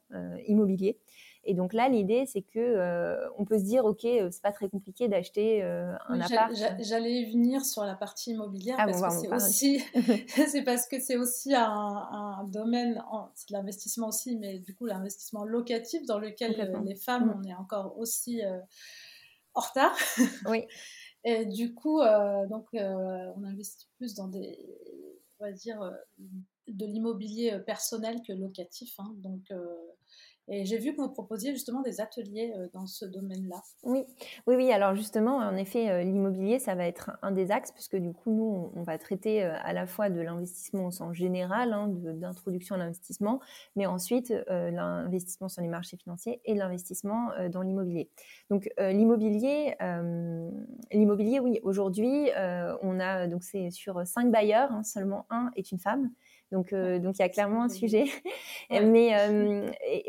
immobilier. Et donc là, l'idée, c'est que euh, on peut se dire, ok, euh, c'est pas très compliqué d'acheter euh, un appart. J'allais venir sur la partie immobilière ah parce que c'est aussi, (laughs) (laughs) c'est parce que c'est aussi un, domaine, c'est de l'investissement aussi, mais du coup l'investissement locatif dans lequel les femmes, mm. on est encore aussi en retard. Oui. (laughs) Et du coup, donc, on investit plus dans des, on va dire, de l'immobilier personnel que locatif. Hein. donc, et j'ai vu que vous proposiez justement des ateliers euh, dans ce domaine-là. Oui, oui, oui. Alors justement, en effet, euh, l'immobilier, ça va être un des axes, puisque du coup, nous, on va traiter euh, à la fois de l'investissement au sens général, hein, d'introduction à l'investissement, mais ensuite l'investissement sur les marchés financiers et l'investissement dans l'immobilier. Donc l'immobilier, l'immobilier, oui. Aujourd'hui, on a donc c'est sur cinq bailleurs, hein, seulement un est une femme. Donc, euh, donc il y a clairement un sujet. (laughs) mais,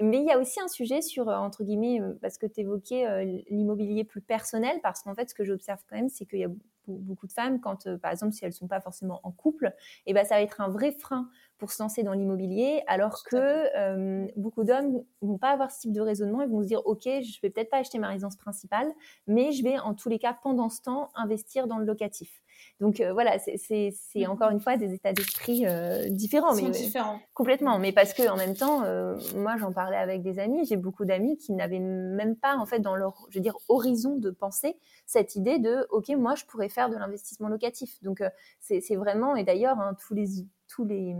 mais y a aussi un sujet sur, euh, entre guillemets, parce que tu évoquais l'immobilier plus personnel, parce qu'en fait, ce que j'observe quand même, c'est qu'il y a beaucoup de femmes, quand, par exemple, si elles ne sont pas forcément en couple, et eh ben, ça va être un vrai frein pour se lancer dans l'immobilier, alors que beaucoup d'hommes vont pas avoir ce type de raisonnement et vont se dire, OK, je vais peut-être pas acheter ma résidence principale, mais je vais en tous les cas, pendant ce temps, investir dans le locatif. Donc euh, voilà, c'est mmh encore une fois des états d'esprit euh, différents, mais différents. complètement. Mais parce que en même temps, euh, moi j'en parlais avec des amis, j'ai beaucoup d'amis qui n'avaient même pas en fait dans leur, je veux dire, horizon de pensée cette idée de ok, moi je pourrais faire de l'investissement locatif. Donc c'est vraiment et d'ailleurs hein, tous les tous les,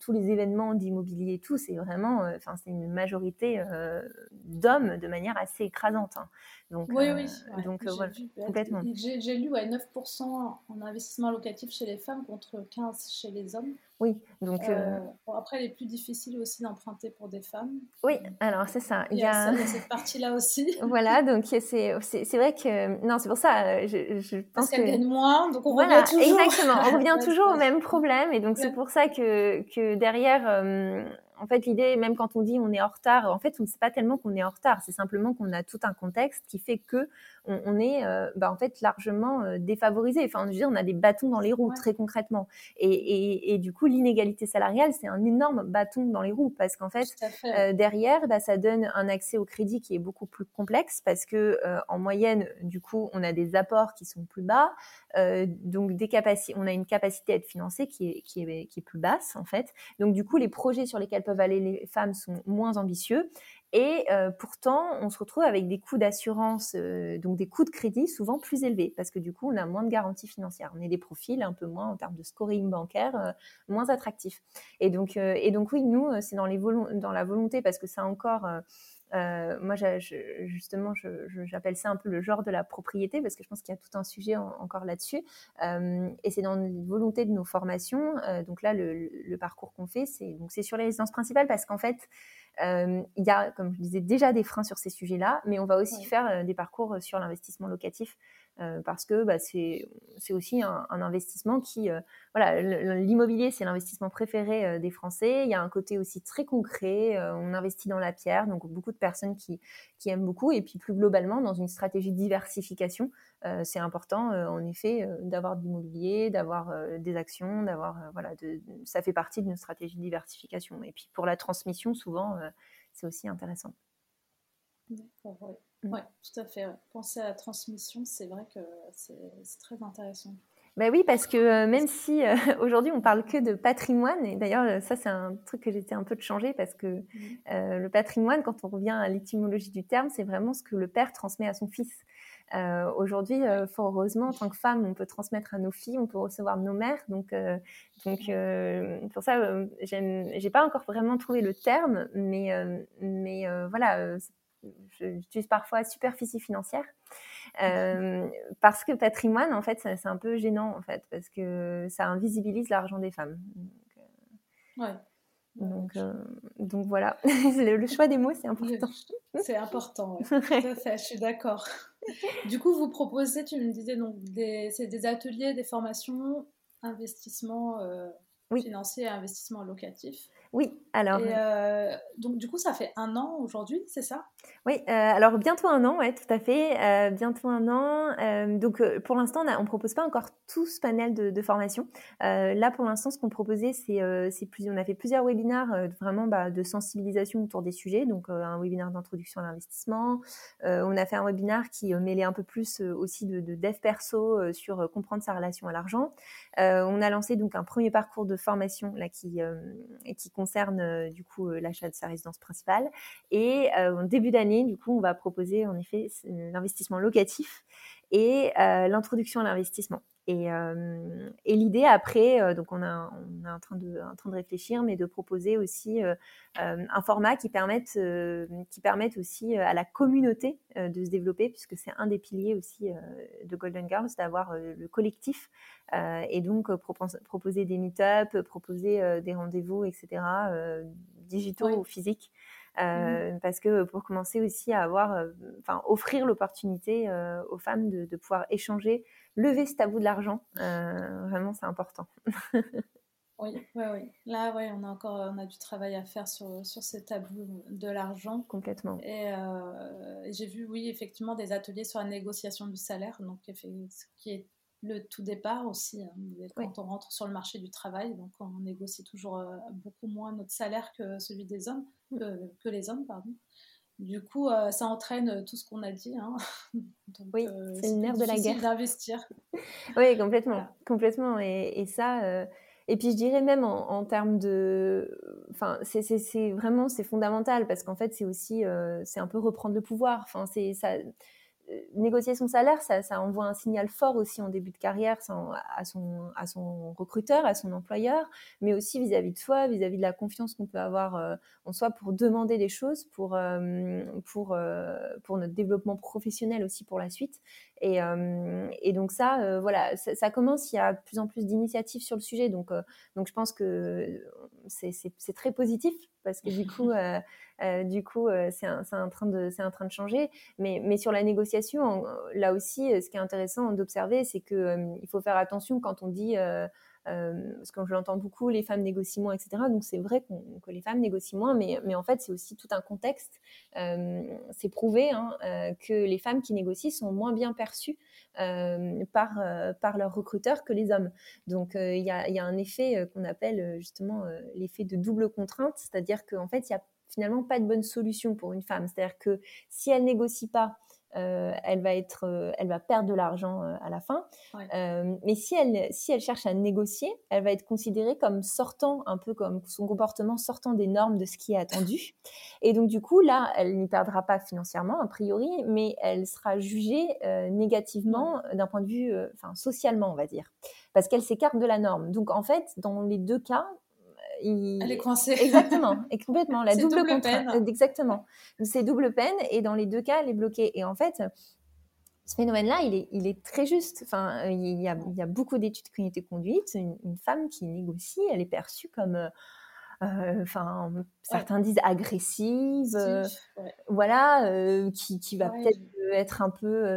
tous les événements d'immobilier et tout, c'est vraiment, euh, enfin, c'est une majorité euh, d'hommes de manière assez écrasante. Hein. Donc, oui, oui. Euh, donc, voilà, complètement. J'ai lu ouais, 9% en investissement locatif chez les femmes contre 15% chez les hommes. Oui, donc. après, il est plus difficile aussi d'emprunter pour des femmes. Oui, alors c'est ça. Il y a, (laughs) cette partie-là aussi. voilà, (laughs) donc c'est vrai que. Non, c'est pour ça, je, je pense Parce qu'elles que... moins, donc on revient toujours. Exactement, on revient (laughs) toujours au même problème, et donc c'est pour ça que, que derrière, euh, en fait, l'idée, même quand on dit on est en retard, en fait, on ne sait pas tellement qu'on est en retard. C'est simplement qu'on a tout un contexte qui fait que on, est, euh, bah, en fait, largement euh, défavorisé. Enfin, je veux dire, on a des bâtons dans les roues, très concrètement. Et, du coup, l'inégalité salariale, c'est un énorme bâton dans les roues parce qu'en fait, euh, derrière, bah, ça donne un accès au crédit qui est beaucoup plus complexe parce que, en moyenne, du coup, on a des apports qui sont plus bas. donc, des capacités, on a une capacité à être financé qui est, qui est, qui est plus basse, en fait. Donc, du coup, les projets sur lesquels peuvent aller les femmes sont moins ambitieux. Et euh, pourtant, on se retrouve avec des coûts d'assurance, euh, donc des coûts de crédit souvent plus élevés, parce que du coup, on a moins de garanties financières. On est des profils un peu moins en termes de scoring bancaire, euh, moins attractifs. Et donc, et donc oui, nous, c'est dans, les dans la volonté, parce que ça encore euh, moi, justement, j'appelle ça un peu le genre de la propriété parce que je pense qu'il y a tout un sujet encore là-dessus. Euh, et c'est dans les volontés de nos formations. Euh, donc là, le, parcours qu'on fait, c'est donc c'est sur les résidences principales parce qu'en fait, il y a, comme je disais, déjà des freins sur ces sujets-là, mais on va aussi faire des parcours sur l'investissement locatif euh, parce que bah, c'est aussi un, investissement qui, euh, voilà, l'immobilier c'est l'investissement préféré euh, des Français. Il y a un côté aussi très concret. on investit dans la pierre, donc beaucoup de personnes qui, qui aiment beaucoup. Et puis plus globalement, dans une stratégie de diversification, c'est important en effet d'avoir de l'immobilier, d'avoir des actions, d'avoir voilà, ça fait partie d'une stratégie de diversification. Et puis pour la transmission, souvent, c'est aussi intéressant. D'accord, oui, mm. tout à fait. Penser à la transmission, c'est vrai que c'est très intéressant. Ben oui, parce que euh, même si euh, (laughs) aujourd'hui on parle que de patrimoine, et d'ailleurs euh, ça c'est un truc que j'étais un peu de changer parce que mm. le patrimoine, quand on revient à l'étymologie du terme, c'est vraiment ce que le père transmet à son fils. aujourd'hui, fort heureusement, en tant que femme, on peut transmettre à nos filles, on peut recevoir nos mères, donc donc pour ça, j'ai pas encore vraiment trouvé le terme, mais mais voilà j'utilise parfois superficie financière. parce que patrimoine, en fait, c'est un peu gênant, en fait, parce que ça invisibilise l'argent des femmes. Donc, ouais. Donc, donc voilà, (laughs) le, choix des mots, c'est important. (laughs) C'est important, (laughs) Tout à fait, je suis d'accord. Du coup, vous proposez, tu me disais, donc, c'est des ateliers, des formations, investissements financiers et investissements locatifs. Oui, alors. Euh, donc, du coup, ça fait un an aujourd'hui, c'est ça? Oui, euh, alors bientôt un an, ouais, tout à fait. Euh, bientôt un an. donc, pour l'instant, on ne propose pas encore tout ce panel de, formation. là, pour l'instant, ce qu'on proposait, c'est on a fait plusieurs webinaires vraiment bah, de sensibilisation autour des sujets. Donc, un webinaire d'introduction à l'investissement. on a fait un webinaire qui mêlait un peu plus aussi de, de dev perso sur comprendre sa relation à l'argent. on a lancé donc un premier parcours de formation là qui, concerne euh, du coup euh, l'achat de sa résidence principale. Et euh, en début d'année, du coup, on va proposer en effet l'investissement locatif et l'introduction à l'investissement. Et, et l'idée après, donc on, a, on est en train, de, en train de réfléchir, mais de proposer aussi un format qui permette, qui permette aussi à la communauté de se développer, puisque c'est un des piliers aussi de Golden Girls, d'avoir le collectif et donc proposer des meet-up, proposer des rendez-vous, etc., digitaux ou physiques. Mmh parce que pour commencer aussi à avoir, enfin, offrir l'opportunité aux femmes de, pouvoir échanger, lever ce tabou de l'argent, vraiment, c'est important. oui, oui, oui. Là, ouais, on a encore on a du travail à faire sur, sur ces tabous de l'argent. Complètement. Et, j'ai vu, oui, effectivement, des ateliers sur la négociation du salaire, donc ce qui est le tout départ aussi. Hein. Quand on rentre sur le marché du travail, donc on négocie toujours euh, beaucoup moins notre salaire que celui des hommes, mm. que, les hommes, pardon. Du coup, euh, ça entraîne tout ce qu'on a dit. Hein. (laughs) oui, euh, c'est le nerf de la guerre. d'investir. (laughs) oui, complètement, complètement. Et, ça. Et puis je dirais même en, termes de, enfin c'est vraiment c'est fondamental parce qu'en fait c'est aussi c'est un peu reprendre le pouvoir. Enfin c'est ça négocier son salaire, ça, envoie un signal fort aussi en début de carrière à, son, à son recruteur, à son employeur, mais aussi vis-à-vis de soi, vis-à-vis de la confiance qu'on peut avoir euh, en soi pour demander des choses, pour, euh, pour, euh, pour notre développement professionnel aussi pour la suite. Et, et donc ça, voilà, ça, commence, il y a de plus en plus d'initiatives sur le sujet, donc, donc je pense que c'est très positif parce que du coup, (laughs) euh, du coup, euh, c'est en, train de, en train de changer. Mais, mais sur la négociation, là aussi, euh, ce qui est intéressant d'observer, c'est qu'il faut faire attention quand on dit parce que je l'entends beaucoup, les femmes négocient moins, etc. Donc c'est vrai que les femmes négocient moins, mais, en fait c'est aussi tout un contexte. c'est prouvé hein, que les femmes qui négocient sont moins bien perçues par, leurs recruteurs que les hommes. Donc il y y, a, un effet qu'on appelle justement l'effet de double contrainte, c'est-à-dire qu'en fait il y a finalement pas de bonne solution pour une femme. C'est-à-dire que si elle négocie pas, euh, elle va être, euh, elle va perdre de l'argent euh, à la fin. mais si elle, si elle cherche à négocier, elle va être considérée comme sortant, un peu comme son comportement sortant des normes de ce qui est attendu. (laughs) Et donc du coup, là, elle n'y perdra pas financièrement a priori, mais elle sera jugée négativement d'un point de vue, enfin socialement, on va dire, parce qu'elle s'écarte de la norme. Donc en fait, dans les deux cas, elle est coincée. Exactement, (laughs) et complètement. La double, peine. Exactement. C'est double peine et dans les deux cas, elle est bloquée. Et en fait, ce phénomène-là, il est, il est très juste. Enfin, il y a, il y a beaucoup d'études qui ont été conduites. Une, une, femme qui négocie, elle est perçue comme euh, euh, certains disent agressive, euh, voilà, euh, qui, qui, va peut-être être un peu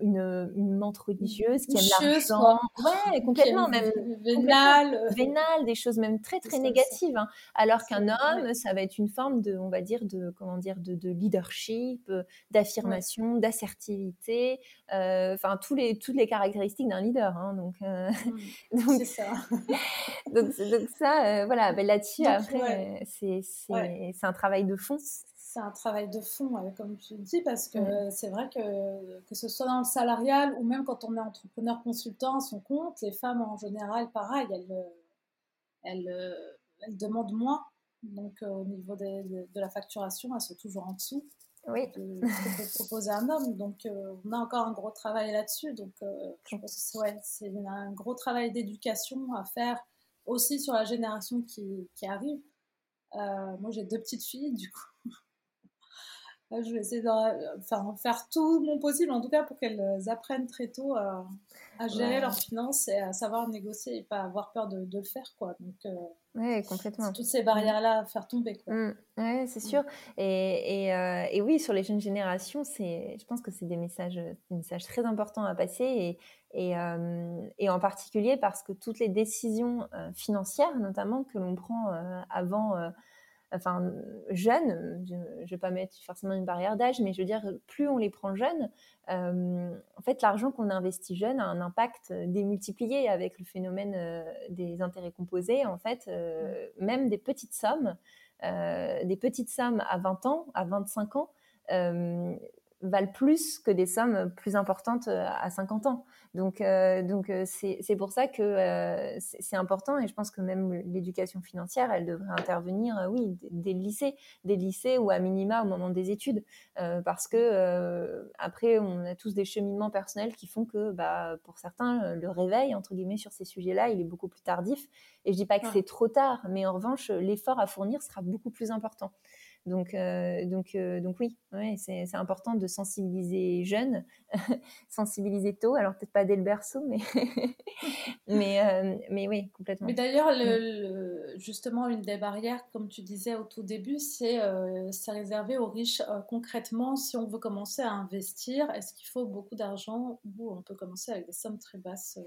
une, une menthe religieuse qui aime l'argent, ouais, complètement, même vénale, vénale, des choses même très très négatives. Hein. Alors qu'un homme, ça va être une forme de, on va dire, de comment dire, de, de leadership, d'affirmation, d'assertivité, enfin tous les toutes les caractéristiques d'un leader. Hein, donc, mmh. (laughs) donc ça. (laughs) donc, donc, ça, voilà, ben, là-dessus c'est un travail de fond. C'est un travail de fond, comme tu dis, parce que c'est vrai que que ce soit dans le salarial ou même quand on est entrepreneur consultant à son compte, les femmes en général, pareil, elles, elles, elles demandent moins. Donc euh, au niveau de, la facturation, elles sont toujours en dessous oui. de ce que peut proposer un homme. Donc euh, on a encore un gros travail là-dessus. Donc euh, je pense que ouais, c'est un gros travail d'éducation à faire aussi sur la génération qui, qui arrive. Euh, moi, j'ai deux petites filles, du coup. Je vais essayer de enfin, faire tout mon possible, en tout cas, pour qu'elles apprennent très tôt à, gérer leurs finances et à savoir négocier et pas avoir peur de, le faire. Quoi. Donc, euh, oui, complètement. Toutes ces barrières-là à faire tomber. Quoi. Mmh. Oui, c'est sûr. Et, et, euh, et, oui, sur les jeunes générations, je pense que c'est des messages, des messages très importants à passer. Et, et, euh, et, en particulier parce que toutes les décisions financières, notamment, que l'on prend avant enfin jeunes, je ne vais pas mettre forcément une barrière d'âge, mais je veux dire, plus on les prend jeunes, euh, en fait, l'argent qu'on investit jeune a un impact démultiplié avec le phénomène euh, des intérêts composés. En fait, euh, même des petites sommes, des petites sommes à 20 ans, à 25 ans, valent plus que des sommes plus importantes euh, à 50 ans. Donc, euh, donc euh, c'est pour ça que c'est important et je pense que même l'éducation financière, elle devrait intervenir, oui, dès le lycée, des lycées ou à minima au moment des études, parce que après, on a tous des cheminements personnels qui font que, bah, pour certains, le réveil entre guillemets sur ces sujets-là, il est beaucoup plus tardif. Et je dis pas que c'est trop tard, mais en revanche, l'effort à fournir sera beaucoup plus important. Donc, euh, donc, euh, donc oui, ouais, c'est important de sensibiliser jeunes, (laughs) sensibiliser tôt. Alors peut-être pas dès le berceau, mais (laughs) mais euh, mais oui, complètement. Mais d'ailleurs, le, justement, une des barrières, comme tu disais au tout début, c'est c'est réservé aux riches. concrètement, si on veut commencer à investir, est-ce qu'il faut beaucoup d'argent ou on peut commencer avec des sommes très basses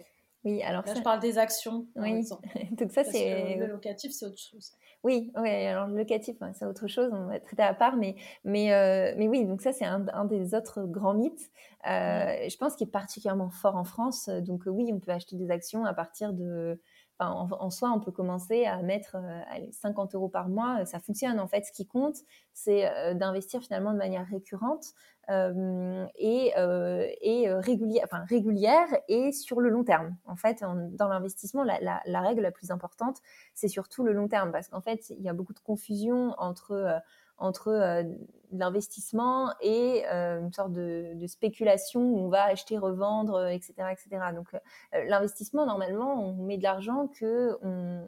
oui, alors Là, je parle des actions, oui. (laughs) Donc ça, c'est le locatif, c'est autre chose. Oui, oui. Alors le locatif, c'est autre chose. On va traiter à part, mais mais euh, mais oui. Donc ça, c'est un, un, des autres grands mythes. Euh, Je pense qu'il est particulièrement fort en France. Donc oui, on peut acheter des actions à partir de en, soi, on peut commencer à mettre euh, allez, 50 euros par mois. Ça fonctionne. En fait, ce qui compte, c'est euh, d'investir finalement de manière récurrente euh, et, euh, régulière, enfin régulière et sur le long terme. En fait, dans l'investissement, la, règle la plus importante, c'est surtout le long terme, parce qu'en fait, il y a beaucoup de confusion entre entre euh, l'investissement et euh, une sorte de, de, spéculation où on va acheter, revendre, etc., etc. Donc l'investissement, normalement, on met de l'argent que on,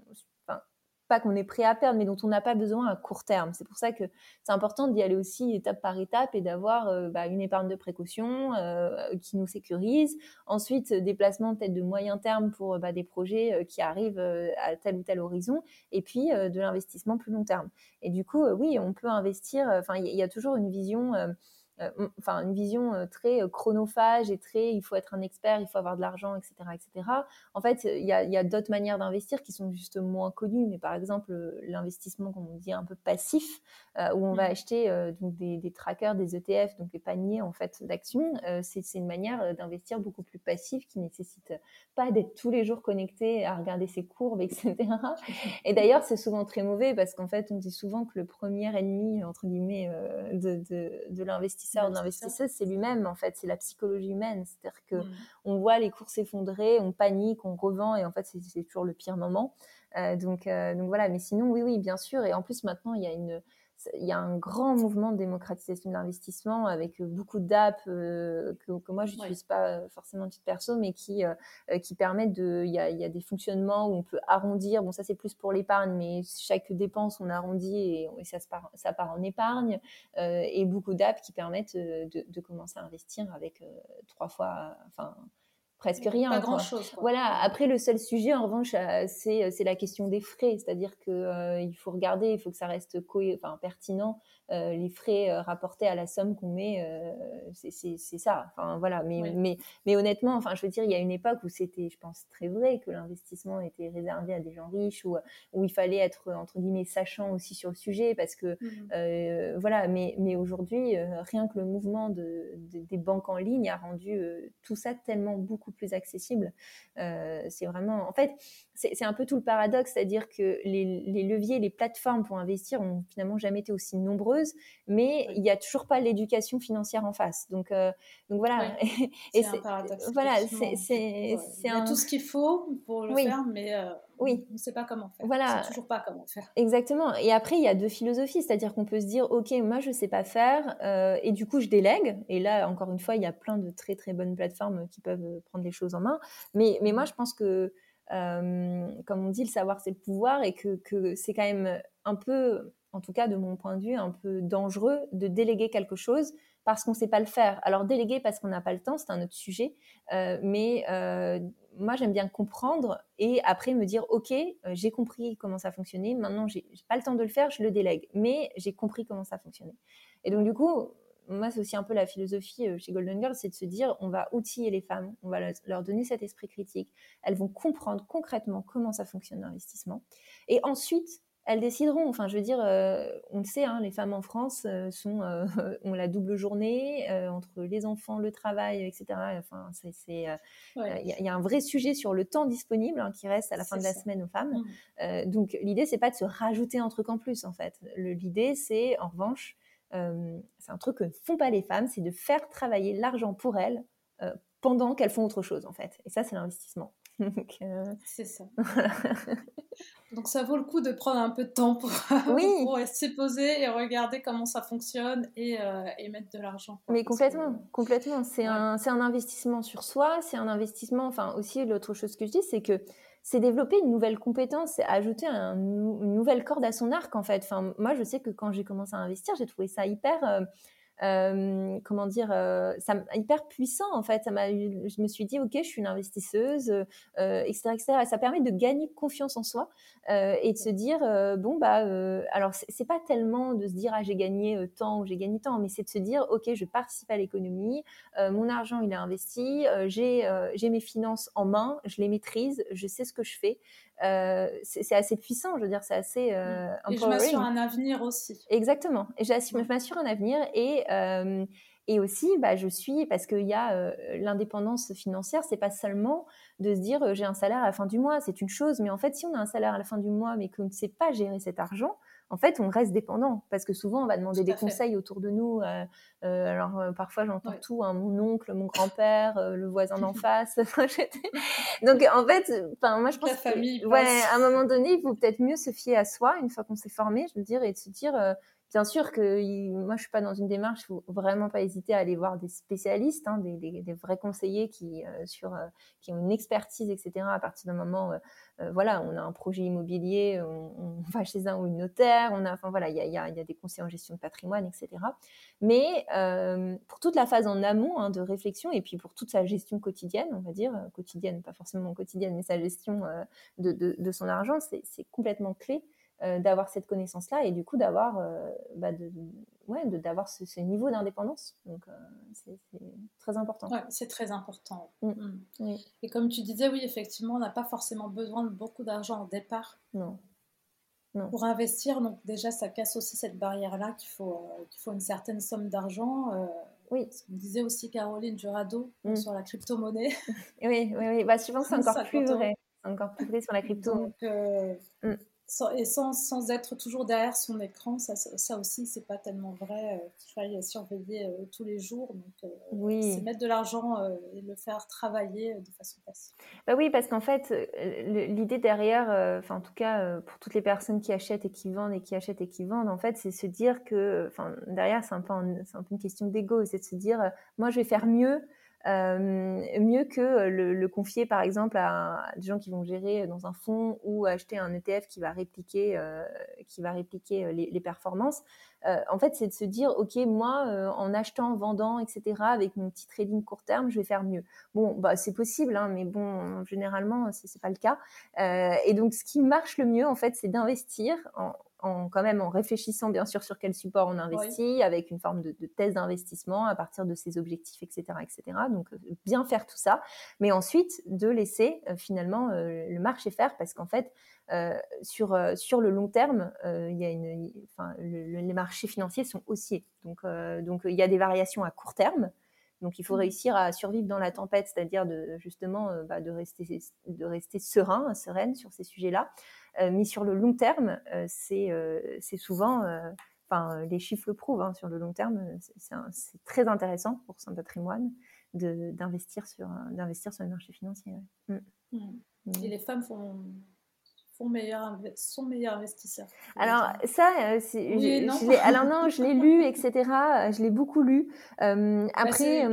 pas qu'on est prêt à perdre, mais dont on n'a pas besoin à court terme. C'est pour ça que c'est important d'y aller aussi étape par étape et d'avoir euh, bah, une épargne de précaution euh, qui nous sécurise. Ensuite, des placements peut-être de moyen terme pour bah, des projets euh, qui arrivent à tel ou tel horizon, et puis de l'investissement plus long terme. Et du coup, oui, on peut investir. Enfin, il y, a toujours une vision euh, enfin une vision euh, très euh, chronophage et très il faut être un expert, il faut avoir de l'argent, etc., etc. En fait, il y a, y a d'autres manières d'investir qui sont juste moins connues, mais par exemple l'investissement, comme on dit, un peu passif, où on va mmh. acheter donc des, des, trackers, des ETF, donc des paniers en fait d'actions. c'est une manière d'investir beaucoup plus passif qui nécessite pas d'être tous les jours connecté à regarder ses courbes, etc. (laughs) Et d'ailleurs, c'est souvent très mauvais parce qu'en fait, on dit souvent que le premier ennemi entre guillemets de, de, de l'investissement l'investisseur ou l'investisseuse, c'est lui-même en fait, c'est la psychologie humaine. C'est-à-dire que mm. on voit les cours s'effondrer, on panique, on revend et en fait c'est toujours le pire moment. Euh, donc euh, donc voilà. Mais sinon oui oui bien sûr. Et en plus maintenant il y a une il y a un grand mouvement de démocratisation de l'investissement avec euh, beaucoup d'apps euh, que, que, moi j'utilise pas euh, forcément titre perso, mais qui qui permettent de, il y a, y a des fonctionnements où on peut arrondir. Bon, ça c'est plus pour l'épargne, mais chaque dépense on arrondit et, et ça, se part, ça part en épargne et beaucoup d'apps qui permettent de, de, commencer à investir avec trois fois, enfin presque rien. Pas grand chose. Voilà. Après, le seul sujet, en revanche, euh, c'est euh, c'est la question des frais, c'est-à-dire que euh, il faut regarder, il faut que ça reste co enfin pertinent. les frais rapportés à la somme qu'on met, c'est c'est ça. Enfin voilà. Mais mais mais honnêtement, enfin je veux dire, il y a une époque où c'était, je pense, très vrai que l'investissement était réservé à des gens riches ou où il fallait être entre guillemets sachant aussi sur le sujet parce que mmh voilà. Mais mais aujourd'hui, rien que le mouvement de, des banques en ligne a rendu tout ça tellement beaucoup plus accessible. Euh, c'est vraiment, en fait, c'est un peu tout le paradoxe, c'est-à-dire que les, leviers, les plateformes pour investir ont finalement jamais été aussi nombreuses, mais il n'y a toujours pas l'éducation financière en face. Donc, euh, donc voilà. (laughs) c'est un paradoxe. Voilà, c'est y a tout ce qu'il faut pour le faire, mais euh, oui. on ne sait pas comment faire. Voilà. On sait toujours pas comment faire. Exactement. Et après, il y a deux philosophies, c'est-à-dire qu'on peut se dire, ok, moi je sais pas faire, et du coup je délègue. Et là, encore une fois, il y a plein de très très bonnes plateformes qui peuvent prendre les choses en main. Mais, mais moi, je pense que, euh, comme on dit, le savoir, c'est le pouvoir et que, que c'est quand même un peu en tout cas de mon point de vue, un peu dangereux de déléguer quelque chose parce qu'on ne sait pas le faire. Alors déléguer parce qu'on n'a pas le temps, c'est un autre sujet, euh, mais euh, moi j'aime bien comprendre et après me dire ok, j'ai compris comment ça fonctionnait, maintenant j'ai pas le temps de le faire, je le délègue, mais j'ai compris comment ça fonctionnait. Et donc du coup, moi, c'est aussi un peu la philosophie chez Golden Girl, c'est de se dire, on va outiller les femmes, on va leur donner cet esprit critique. Elles vont comprendre concrètement comment ça fonctionne l'investissement. Et ensuite, elles décideront. Enfin, je veux dire, euh, on le sait, hein, les femmes en France euh, sont, euh, (laughs) ont la double journée entre les enfants, le travail, etc. Enfin, c'est, il y, a un vrai sujet sur le temps disponible hein, qui reste à la fin de la semaine aux femmes. Mmh. donc, l'idée, c'est pas de se rajouter un truc en plus, en fait. l'idée, c'est, en revanche, c'est un truc que ne font pas les femmes, c'est de faire travailler l'argent pour elles pendant qu'elles font autre chose, en fait. Et ça, c'est l'investissement. (laughs) Euh, c'est ça. (laughs) Donc ça vaut le coup de prendre un peu de temps pour, (laughs) oui. pour se poser et regarder comment ça fonctionne et, euh, et mettre de l'argent. Mais complètement, complètement. C'est un, un investissement sur soi, c'est un investissement, enfin aussi l'autre chose que je dis, c'est que c'est développer une nouvelle compétence, c'est ajouter une nouvelle corde à son arc en fait. Enfin, moi je sais que quand j'ai commencé à investir, j'ai trouvé ça hyper... Euh, euh, comment dire, euh, ça hyper puissant en fait. Ça m'a, je me suis dit ok, je suis une investisseuse, euh, etc., etc. ça permet de gagner confiance en soi et de se dire bon bah alors c'est pas tellement de se dire ah j'ai gagné tant ou j'ai gagné tant, mais c'est de se dire ok je participe à l'économie, mon argent il est investi, j'ai j'ai mes finances en main, je les maîtrise, je sais ce que je fais. C'est assez puissant, je veux dire, c'est assez euh, Et je m'assure un avenir aussi. Exactement. Et je m'assure un avenir et euh, et aussi, bah, je suis parce qu'il y a euh, l'indépendance financière, c'est pas seulement de se dire j'ai un salaire à la fin du mois, c'est une chose, mais en fait, si on a un salaire à la fin du mois, mais qu'on ne sait pas gérer cet argent, en fait, on reste dépendant parce que souvent, on va demander des conseils autour de nous. Euh, alors, parfois, j'entends tout, hein, mon oncle, mon grand-père, le voisin d'en (laughs) face. (laughs) Donc, en fait, moi, je pense que, ouais, à un moment donné, il faut peut-être mieux se fier à soi une fois qu'on s'est formé, je veux dire, et de se dire Bien sûr que moi, je suis pas dans une démarche, il faut vraiment pas hésiter à aller voir des spécialistes, hein, des, vrais conseillers qui, euh, sur, euh, qui ont une expertise, etc. À partir d'un moment, euh, voilà, on a un projet immobilier, on, (laughs) va chez un ou une notaire, on a, enfin voilà, il y a, y, a, y a, des conseils en gestion de patrimoine, etc. Mais pour toute la phase en amont hein, de réflexion et puis pour toute sa gestion quotidienne, on va dire, quotidienne, pas forcément quotidienne, mais sa gestion de, de, de, son argent, c'est complètement clé. Euh, d'avoir cette connaissance-là et du coup d'avoir euh, bah de, ouais, d'avoir ce, ce, niveau d'indépendance. Donc euh, c'est très important. Ouais, c'est très important. Mm. Mm. Et comme tu disais, oui, effectivement, on n'a pas forcément besoin de beaucoup d'argent au départ. Non. non. Pour investir, donc déjà, ça casse aussi cette barrière-là qu'il faut, qu'il faut une certaine somme d'argent. Oui. Ce qu'on disait aussi Caroline Jurado mm. sur la crypto-monnaie. (laughs) oui, oui, oui. Bah, je pense que c'est (laughs) encore plus vrai. Encore plus vrai sur la crypto. Donc, et sans, sans, être toujours derrière son écran, ça, ça aussi, c'est pas tellement vrai euh, qu'il faille surveiller euh, tous les jours. Donc, euh, oui. c'est mettre de l'argent et le faire travailler de façon passive. Bah oui, parce qu'en fait, l'idée derrière, enfin, en tout cas, pour toutes les personnes qui achètent et qui vendent et qui achètent et qui vendent, en fait, c'est se dire que, enfin, derrière, c'est un, peu un, un peu une question d'ego, c'est de se dire, moi, je vais faire mieux euh, mieux que le, confier par exemple à, des gens qui vont gérer dans un fonds ou acheter un ETF qui va répliquer, euh, qui va répliquer les, performances. Euh, en fait, c'est de se dire, ok, moi, en achetant, vendant, etc., avec mon petit trading court terme, je vais faire mieux. Bon, bah, c'est possible, hein, mais bon, généralement, c'est, c'est pas le cas. et donc, ce qui marche le mieux, en fait, c'est d'investir en, en, quand même en réfléchissant bien sûr sur quel support on investit, avec une forme de, de thèse d'investissement à partir de ses objectifs, etc., etc. Donc euh, bien faire tout ça, mais ensuite de laisser euh, finalement euh, le marché faire, parce qu'en fait sur sur le long terme, il y a une, enfin, les marchés financiers sont haussiers, donc donc il y a des variations à court terme. Donc il faut mmh. réussir à survivre dans la tempête, c'est-à-dire de justement bah, de rester de rester serein, sereine sur ces sujets-là. Euh, mais sur le long terme, euh, euh, c'est souvent enfin, les chiffres le prouvent, hein, sur le long terme, c'est très intéressant pour son patrimoine d'investir sur, d'investir sur les marchés financiers. Mmh. Mmh. Mmh. Et les femmes font, font meilleur, investisseurs. Alors ça, je, alors non, je l'ai lu, etc. Je l'ai beaucoup lu. Bah, après,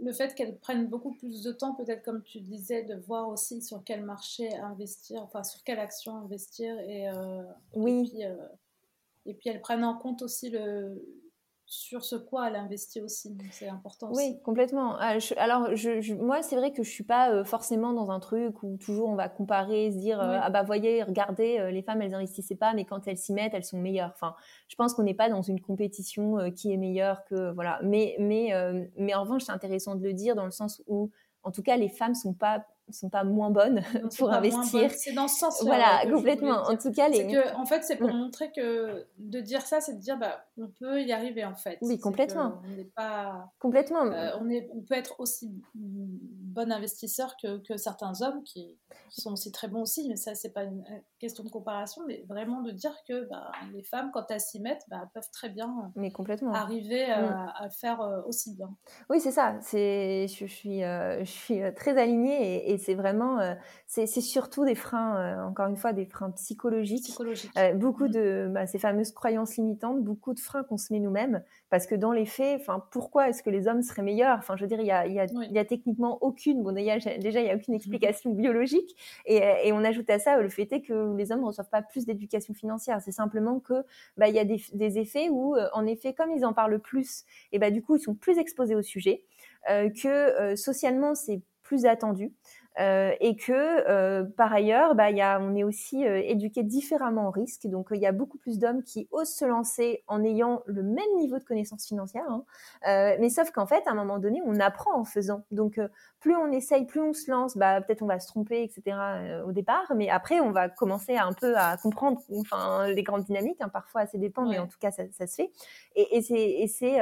le, fait qu'elles prennent beaucoup plus de temps, peut-être comme tu disais, de voir aussi sur quel marché investir, enfin sur quelle action investir et oui. puis, et puis elles prennent en compte aussi le, sur ce quoi elle investit aussi. C'est important aussi. Oui, complètement. Ah, alors, je, moi, c'est vrai que je suis pas euh, forcément dans un truc où toujours on va comparer, se dire euh, ah bah voyez, regardez, euh, les femmes elles investissaient pas, mais quand elles s'y mettent, elles sont meilleures. Enfin, je pense qu'on n'est pas dans une compétition qui est meilleure que voilà. Mais mais mais en revanche, c'est intéressant de le dire dans le sens où en tout cas, les femmes sont pas sont pas moins bonnes (laughs) pour investir. C'est dans ce sens. Voilà, complètement. En tout cas, les. Que, en fait, c'est pour mm. montrer que de dire ça, c'est de dire bah on peut y arriver en fait. Oui, complètement. On n'est pas. Complètement. Euh, on est, on peut être aussi bon investisseur que, que certains hommes qui, sont aussi très bons aussi, mais ça c'est pas une question de comparaison, mais vraiment de dire que bah, les femmes quand elles s'y mettent, bah, peuvent très bien. Mais complètement. Arriver à, mm. à faire euh, aussi bien. Oui, c'est ça. C'est je, suis euh, je suis très alignée et c'est vraiment, euh, c'est surtout des freins, euh, encore une fois, des freins psychologiques. Euh, beaucoup mmh. de bah, ces fameuses croyances limitantes, beaucoup de freins qu'on se met nous-mêmes, parce que dans les faits, enfin, pourquoi est-ce que les hommes seraient meilleurs? Enfin, je veux dire, il y a, y, a, y a, techniquement aucune, bon, déjà, il n'y a aucune mmh. explication biologique, et, et, on ajoute à ça le fait est que les hommes ne reçoivent pas plus d'éducation financière. C'est simplement que, bah, y a des, des effets où, en effet, comme ils en parlent plus, et bah, du coup, ils sont plus exposés au sujet. que socialement c'est plus attendu. Euh, et que euh, par ailleurs, bah, y a, on est aussi euh, éduqué différemment au risque. Donc il y a beaucoup plus d'hommes qui osent se lancer en ayant le même niveau de connaissance financière. Hein. mais sauf qu'en fait, à un moment donné, on apprend en faisant. Donc plus on essaye, plus on se lance, bah, peut-être on va se tromper, etc. au départ. Mais après, on va commencer un peu à comprendre enfin, les grandes dynamiques. Hein, parfois, ça dépend, mais en tout cas, ça, ça se fait. Et, et c'est, et, c'est,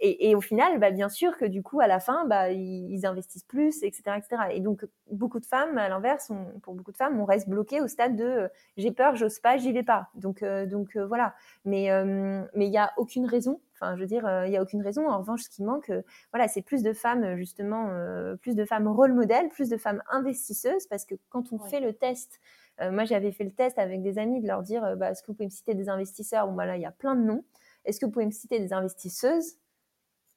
et, et, au final, bah, bien sûr que du coup, à la fin, bah, ils, ils investissent plus, etc., etc. Et donc beaucoup de femmes, à l'inverse, pour beaucoup de femmes, on reste bloqué au stade de euh, j'ai peur, j'ose pas, j'y vais pas. Donc, euh, donc euh, voilà. Mais mais il n'y a aucune raison. Enfin, je veux dire, il y a aucune raison. En revanche, ce qui manque, voilà, c'est plus de femmes justement, plus de femmes rôle modèle, plus de femmes investisseuses, parce que quand on fait le test. moi, j'avais fait le test avec des amis de leur dire bah, est-ce que vous pouvez me citer des investisseurs? Bon, bah là, il y a plein de noms. Est-ce que vous pouvez me citer des investisseuses?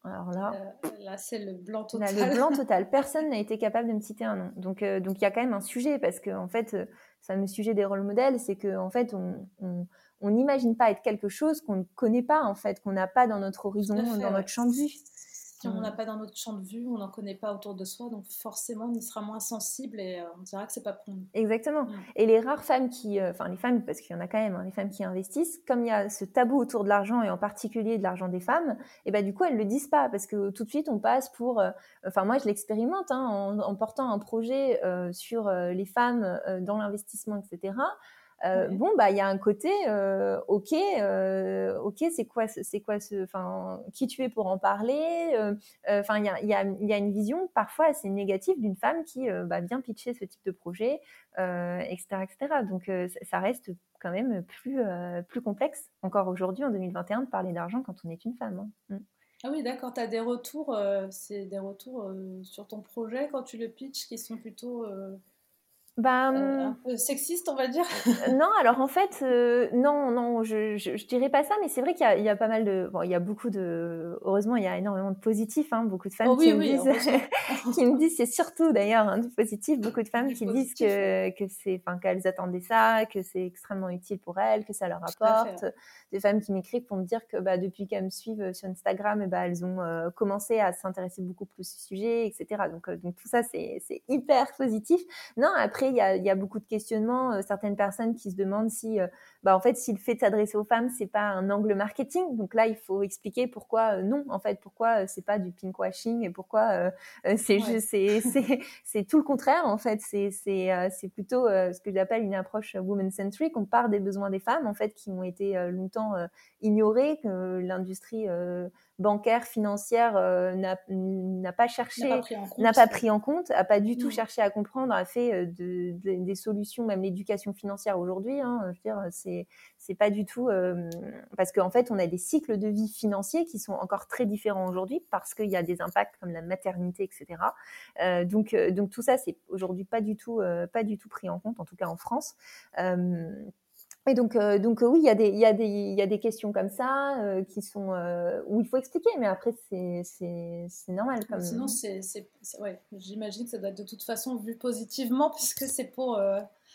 Alors là, euh, là c'est le blanc total. le blanc (laughs) total. Personne n'a été capable de me citer un nom. Donc, euh, donc il y a quand même un sujet parce que en fait, euh, ce fameux sujet des rôles modèles, c'est que en fait, on n'imagine pas être quelque chose qu'on ne connaît pas en fait, qu'on n'a pas dans notre horizon, dans notre champ de vue on n'a pas dans notre champ de vue, on n'en connaît pas autour de soi, donc forcément on y sera moins sensible et euh, on dira que c'est pas pour nous. Exactement. Et les rares femmes qui, euh, enfin les femmes, parce qu'il y en a quand même, hein, les femmes qui investissent, comme il y a ce tabou autour de l'argent et en particulier de l'argent des femmes, et ben du coup elles le disent pas parce que tout de suite on passe pour, euh, enfin moi je l'expérimente hein, en, en, portant un projet sur les femmes dans l'investissement, etc. Euh, bon, bah, il y a un côté, euh, ok, euh, ok, c'est quoi, c'est quoi ce, enfin, qui tu es pour en parler Enfin, il y a, y, a, y a, une vision parfois assez négative d'une femme qui bah, vient pitcher ce type de projet, etc., etc. Donc, ça reste quand même plus, plus complexe encore aujourd'hui en 2021 de parler d'argent quand on est une femme. Hein. Mm. Ah oui, d'accord, tu as des retours, c'est des retours sur ton projet quand tu le pitches qui sont plutôt bah, euh, un peu sexiste, on va dire. Euh, non, alors en fait, euh, non, non, je, je, dirais pas ça, mais c'est vrai qu'il y, y, a pas mal de, bon, il y a beaucoup de, heureusement, il y a énormément de positifs, hein, beaucoup de femmes oh qui, me disent, (laughs) qui me disent, c'est surtout d'ailleurs hein, du positif, beaucoup de femmes qui disent que, que c'est, enfin, qu'elles attendaient ça, que c'est extrêmement utile pour elles, que ça leur apporte. Des femmes qui m'écrivent pour me dire que bah, depuis qu'elles me suivent sur Instagram, et eh bah, elles ont commencé à s'intéresser beaucoup plus au sujet, etc. Donc, donc tout ça, c'est hyper positif. Non, après il y a, beaucoup de questionnements. Euh, certaines personnes qui se demandent si, euh, bah, en fait, si le fait de s'adresser aux femmes, c'est pas un angle marketing. Donc là, il faut expliquer pourquoi euh, non, en fait, pourquoi c'est pas du pinkwashing et pourquoi c'est (laughs) c'est tout le contraire, en fait. C'est c'est plutôt ce que j'appelle une approche woman-centric. On part des besoins des femmes, en fait, qui ont été longtemps ignorés, que l'industrie bancaire, financière euh, n'a pas cherché, n'a pas, pris en compte, a pas du tout cherché à comprendre, a fait euh, de, des solutions, même l'éducation financière aujourd'hui. Hein, je veux dire, c'est c'est pas du tout euh, parce qu'en fait, on a des cycles de vie financiers qui sont encore très différents aujourd'hui parce qu'il y a des impacts comme la maternité, etc. donc donc tout ça, c'est aujourd'hui pas du tout pas du tout pris en compte, en tout cas en France. Et donc, euh, donc euh, oui, il y, a des, y, a des, y a des questions comme ça euh, qui sont où il faut expliquer, mais après c'est normal. Comme... Sinon, c'est ouais, j'imagine que ça doit être de toute façon vu positivement (laughs) puisque c'est pour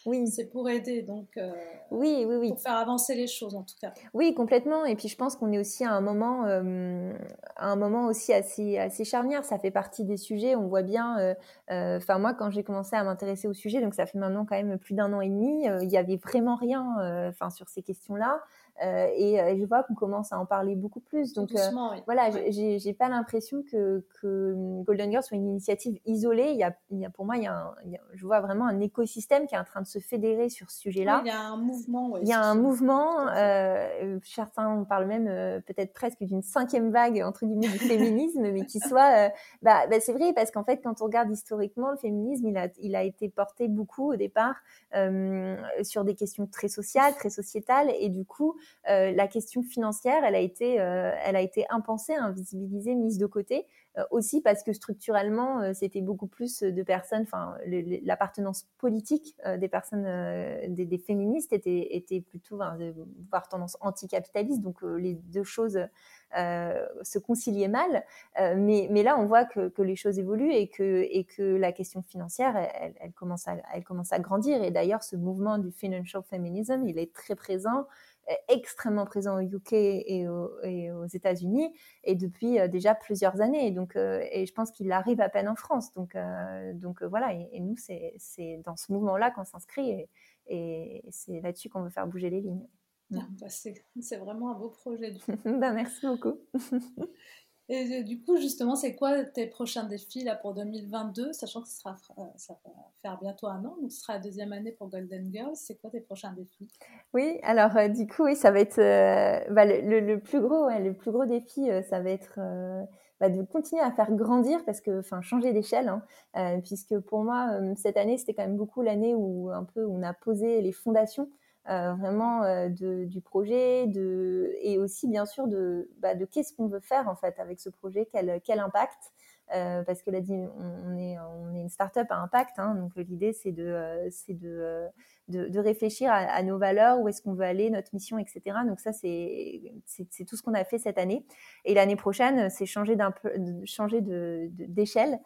oui. c'est pour aider. Donc, euh, oui, oui, oui. Pour faire avancer les choses, en tout cas. Oui, complètement. Et puis, je pense qu'on est aussi à un moment, euh, un moment aussi assez, assez charnière. Ça fait partie des sujets. On voit bien. Enfin, moi, quand j'ai commencé à m'intéresser au sujet, donc ça fait maintenant quand même plus d'un an et demi, il n'y avait vraiment rien enfin, sur ces questions-là. Euh, et, je vois qu'on commence à en parler beaucoup plus. Donc euh, voilà, j'ai pas l'impression que, que, Golden Girl soit une initiative isolée. Il y a, il y a pour moi, il y a, je vois vraiment un écosystème qui est en train de se fédérer sur ce sujet-là. il y a un mouvement. il y a un mouvement. Euh, certains parlent même peut-être presque d'une cinquième vague entre guillemets du féminisme, mais qui soit. bah, bah c'est vrai parce qu'en fait, quand on regarde historiquement, le féminisme, il a, il a été porté beaucoup au départ sur des questions très sociales, très sociétales, et du coup, euh, la question financière, elle a été, euh, elle a été impensée, invisibilisée, mise de côté, euh, aussi parce que structurellement, c'était beaucoup plus de personnes, enfin, l'appartenance politique des personnes, des, féministes était, était plutôt, voire tendance anticapitaliste, donc les deux choses se conciliaient mal. mais, là, on voit que, que, les choses évoluent et que, et que la question financière, elle, elle, commence, à, elle commence à grandir. Et d'ailleurs, ce mouvement du financial feminism, il est très présent extrêmement présent au UK et, aux États-Unis et depuis euh, déjà plusieurs années. Donc, euh, et je pense qu'il arrive à peine en France. Donc, euh, donc voilà. Et, nous, c'est dans ce mouvement-là qu'on s'inscrit et, et c'est là-dessus qu'on veut faire bouger les lignes. Ah, bah, c'est vraiment un beau projet. Du (laughs) bah, merci beaucoup. (laughs) Et du coup, justement, c'est quoi tes prochains défis là pour 2022, sachant que euh, ça va faire bientôt un an, donc ce sera la deuxième année pour Golden Girls. C'est quoi tes prochains défis? Oui, alors euh, du coup, oui, ça va être euh, bah, le, plus gros, le plus gros défi, ça va être bah, de continuer à faire grandir, parce que, enfin, changer d'échelle, hein, puisque pour moi, cette année, c'était quand même beaucoup l'année où un peu on a posé les fondations euh, vraiment euh, du projet et aussi bien sûr de, bah, de qu'est-ce qu'on veut faire en fait avec ce projet, quel, impact. Euh, parce que là, on est, on est une start-up à impact, hein, donc l'idée c'est de, c'est de, de, réfléchir à, nos valeurs, où est-ce qu'on veut aller, notre mission, etc. Donc ça, c'est, c'est, tout ce qu'on a fait cette année. Et l'année prochaine, c'est changer d'un peu, changer de, d'échelle.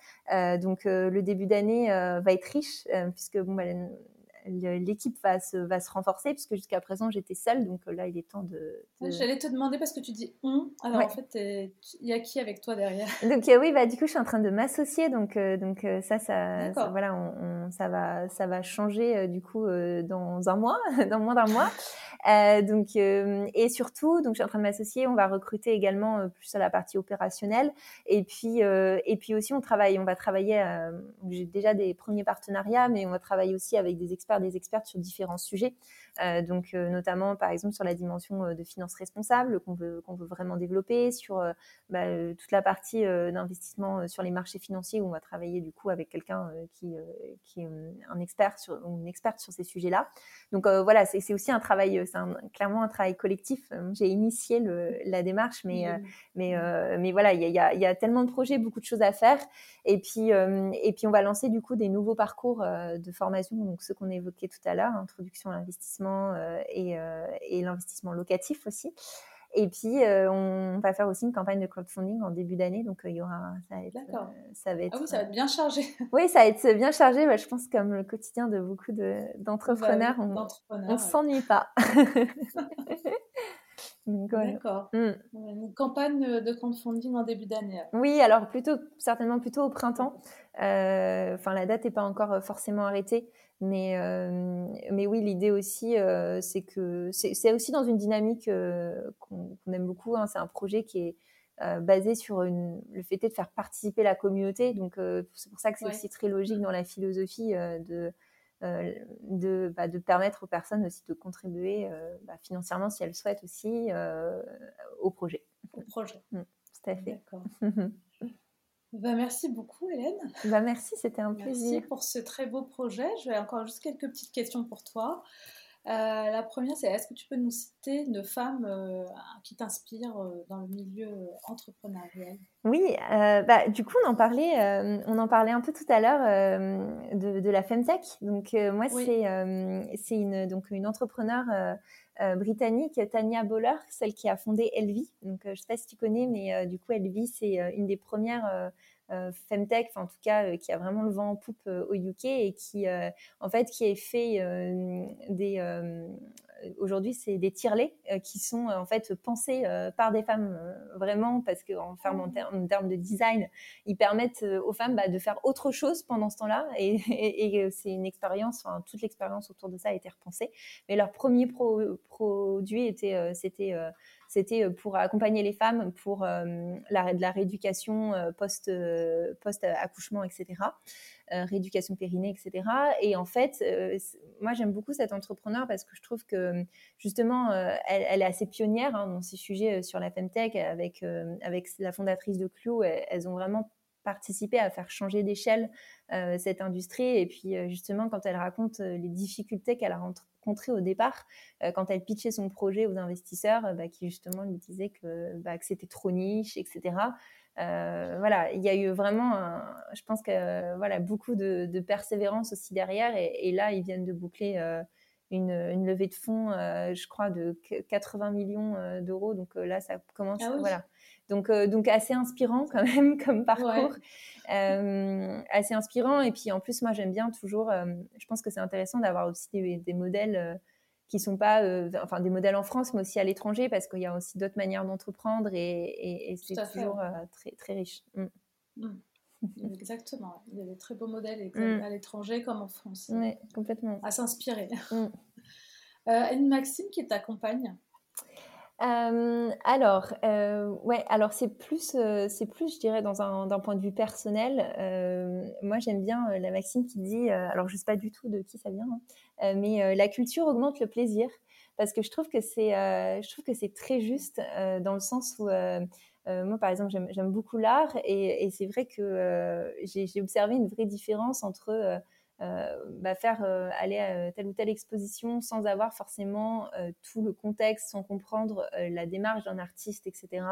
donc le début d'année va être riche, puisque bon, bah, l'équipe va se, va se renforcer, puisque jusqu'à présent j'étais seule, donc euh, là il est temps de. J'allais te demander parce que tu dis on, alors en fait il y a qui avec toi derrière? (laughs) Donc euh, oui, bah, du coup je suis en train de m'associer, donc, euh, donc ça, ça, voilà, on, ça, va, ça va changer du coup dans un mois, (laughs) dans moins d'un mois. donc, et surtout, donc je suis en train de m'associer, on va recruter également plus à la partie opérationnelle, et puis, et puis aussi on travaille, on va travailler, j'ai déjà des premiers partenariats, mais on va travailler aussi avec des experts des expertes sur différents sujets. Euh, donc euh, notamment par exemple sur la dimension euh, de finances responsables qu'on veut, qu'on veut vraiment développer, sur bah, toute la partie d'investissement sur les marchés financiers où on va travailler du coup avec quelqu'un qui, qui est un expert sur, une experte sur ces sujets-là. Donc voilà, c'est aussi un travail, c'est clairement un travail collectif. J'ai initié le, la démarche, mais, mais, mais voilà, il y a, y a, tellement de projets, beaucoup de choses à faire. Et puis, et puis on va lancer du coup des nouveaux parcours de formation, donc ceux qu'on évoquait tout à l'heure, introduction à l'investissement euh, euh, et, l'investissement locatif aussi. Et puis, euh, on va faire aussi une campagne de crowdfunding en début d'année. Donc, il y aura. Ça va, être, ça va être. Ah (laughs) oui, ça va être bien chargé. oui, ça va être bien chargé. Bah, je pense comme le quotidien de beaucoup d'entrepreneurs, on ne s'ennuie pas. (laughs) D'accord. Mm. Une campagne de crowdfunding en début d'année. Oui, alors plutôt, certainement plutôt au printemps. Enfin, la date n'est pas encore forcément arrêtée. Mais, euh, mais oui, l'idée aussi, euh, c'est que c'est aussi dans une dynamique euh, qu'on aime beaucoup. Hein. C'est un projet qui est basé sur une, le fait de faire participer la communauté. Donc, c'est pour ça que c'est aussi très logique dans la philosophie de, de, bah, de, permettre aux personnes aussi de contribuer bah, financièrement, si elles souhaitent aussi, au projet. Au projet. Mmh, tout à fait. D'accord. (laughs) Bah, merci beaucoup, Hélène. Bah, merci, c'était un plaisir. Merci pour ce très beau projet. Je vais encore juste quelques petites questions pour toi. Euh, la première, c'est est-ce que tu peux nous citer une femme euh, qui t'inspire euh, dans le milieu entrepreneurial? Oui, bah, du coup, on en parlait, on en parlait un peu tout à l'heure de, la Femtech. Donc, moi, c'est c'est une, donc, une entrepreneure britannique, Tania Boller, celle qui a fondé Elvi. Donc, je ne sais pas si tu connais, mais du coup, Elvi, c'est une des premières femtech, en tout cas qui a vraiment le vent en poupe au UK et qui en fait qui a fait des aujourd'hui, c'est des tirelets euh, qui sont euh, en fait pensés euh, par des femmes vraiment parce qu'en en, en, termes de design, ils permettent aux femmes bah, de faire autre chose pendant ce temps-là et, (laughs) c'est une expérience, enfin, toute l'expérience autour de ça a été repensée. Mais leur premier produit était, c'était c'était pour accompagner les femmes pour la, de la rééducation post, post accouchement, etc. Euh, rééducation périnée, etc. Et en fait, euh, moi j'aime beaucoup cette entrepreneur parce que je trouve que justement, euh, elle, est assez pionnière hein, dans ces sujets sur la femtech avec, avec la fondatrice de Clou. Elles, ont vraiment participé à faire changer d'échelle cette industrie. Et puis justement, quand elle raconte les difficultés qu'elle a rencontrées au départ, quand elle pitchait son projet aux investisseurs, bah, qui justement lui disaient que, bah, que c'était trop niche, etc. Euh, voilà, il y a eu vraiment, je pense que voilà, beaucoup de, persévérance aussi derrière. Et, là, ils viennent de boucler euh, une, levée de fonds, euh, je crois, de 80 millions d'euros. Donc là, ça commence. Ah voilà. Donc, donc assez inspirant quand même (laughs) comme parcours. assez inspirant. Et puis en plus, moi, j'aime bien toujours, je pense que c'est intéressant d'avoir aussi des, des modèles qui sont pas, euh, enfin des modèles en France, mais aussi à l'étranger, parce qu'il y a aussi d'autres manières d'entreprendre et, c'est toujours euh, très, très riche. Mm. Mm. (laughs) Exactement. Il y a des très beaux modèles mm. à l'étranger comme en France. Oui, complètement. À s'inspirer. Euh, une Maxime qui t'accompagne euh, alors, euh, ouais, alors c'est plus, euh, c'est plus, je dirais, dans un, d'un point de vue personnel. moi, j'aime bien la maxime qui dit, alors je sais pas du tout de qui ça vient, hein, mais la culture augmente le plaisir, parce que je trouve que c'est, je trouve que c'est très juste dans le sens où moi, par exemple, j'aime, beaucoup l'art et, c'est vrai que j'ai, observé une vraie différence entre bah, faire euh, aller à telle ou telle exposition sans avoir forcément euh, tout le contexte, sans comprendre la démarche d'un artiste, etc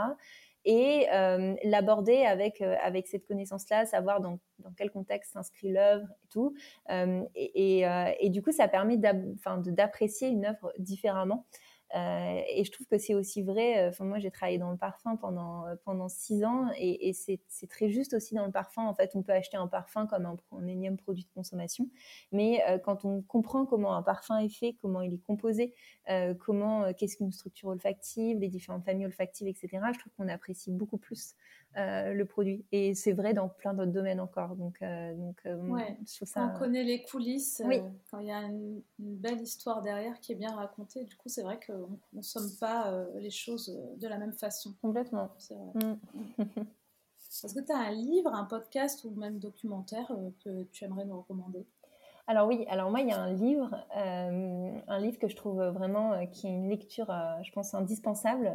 et l'aborder avec, avec cette connaissance-là, savoir dans, dans, quel contexte s'inscrit l'œuvre et tout. et, et, et, du coup, ça permet d'apprécier une œuvre différemment. Euh, et je trouve que c'est aussi vrai. Euh, enfin, moi, j'ai travaillé dans le parfum pendant euh, pendant six ans, et, c'est très juste aussi dans le parfum. En fait, on peut acheter un parfum comme un, un énième produit de consommation, mais quand on comprend comment un parfum est fait, comment il est composé, comment qu'est-ce qu'une structure olfactive, les différentes familles olfactives, etc. Je trouve qu'on apprécie beaucoup plus le produit. Et c'est vrai dans plein d'autres domaines encore. Donc, donc je trouve ça. On connaît les coulisses. quand il y a une, une, belle histoire derrière qui est bien racontée, du coup, c'est vrai que on ne somme pas euh, les choses euh, de la même façon. Complètement. C'est vrai. Mm. (laughs) Est-ce que tu as un livre, un podcast ou même documentaire euh, que tu aimerais nous recommander? Alors oui, alors moi il y a un livre, euh, un livre que je trouve vraiment euh, qui est une lecture, euh, je pense indispensable,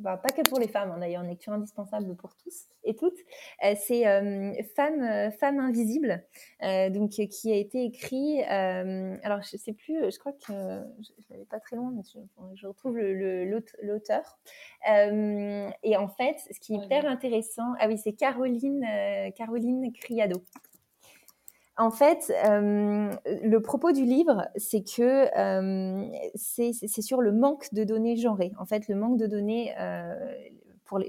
bah, pas que pour les femmes, hein, d'ailleurs une lecture indispensable pour tous et toutes. c'est Femme, Femme invisible, donc qui a été écrit. alors je sais plus, je crois que je, l'avais pas très loin, mais je, retrouve l'auteur. et en fait, ce qui est hyper intéressant, ah oui, c'est Caroline, Caroline Criado. En fait, euh, le propos du livre, c'est que euh, c'est sur le manque de données genrées. En fait, le manque de données euh,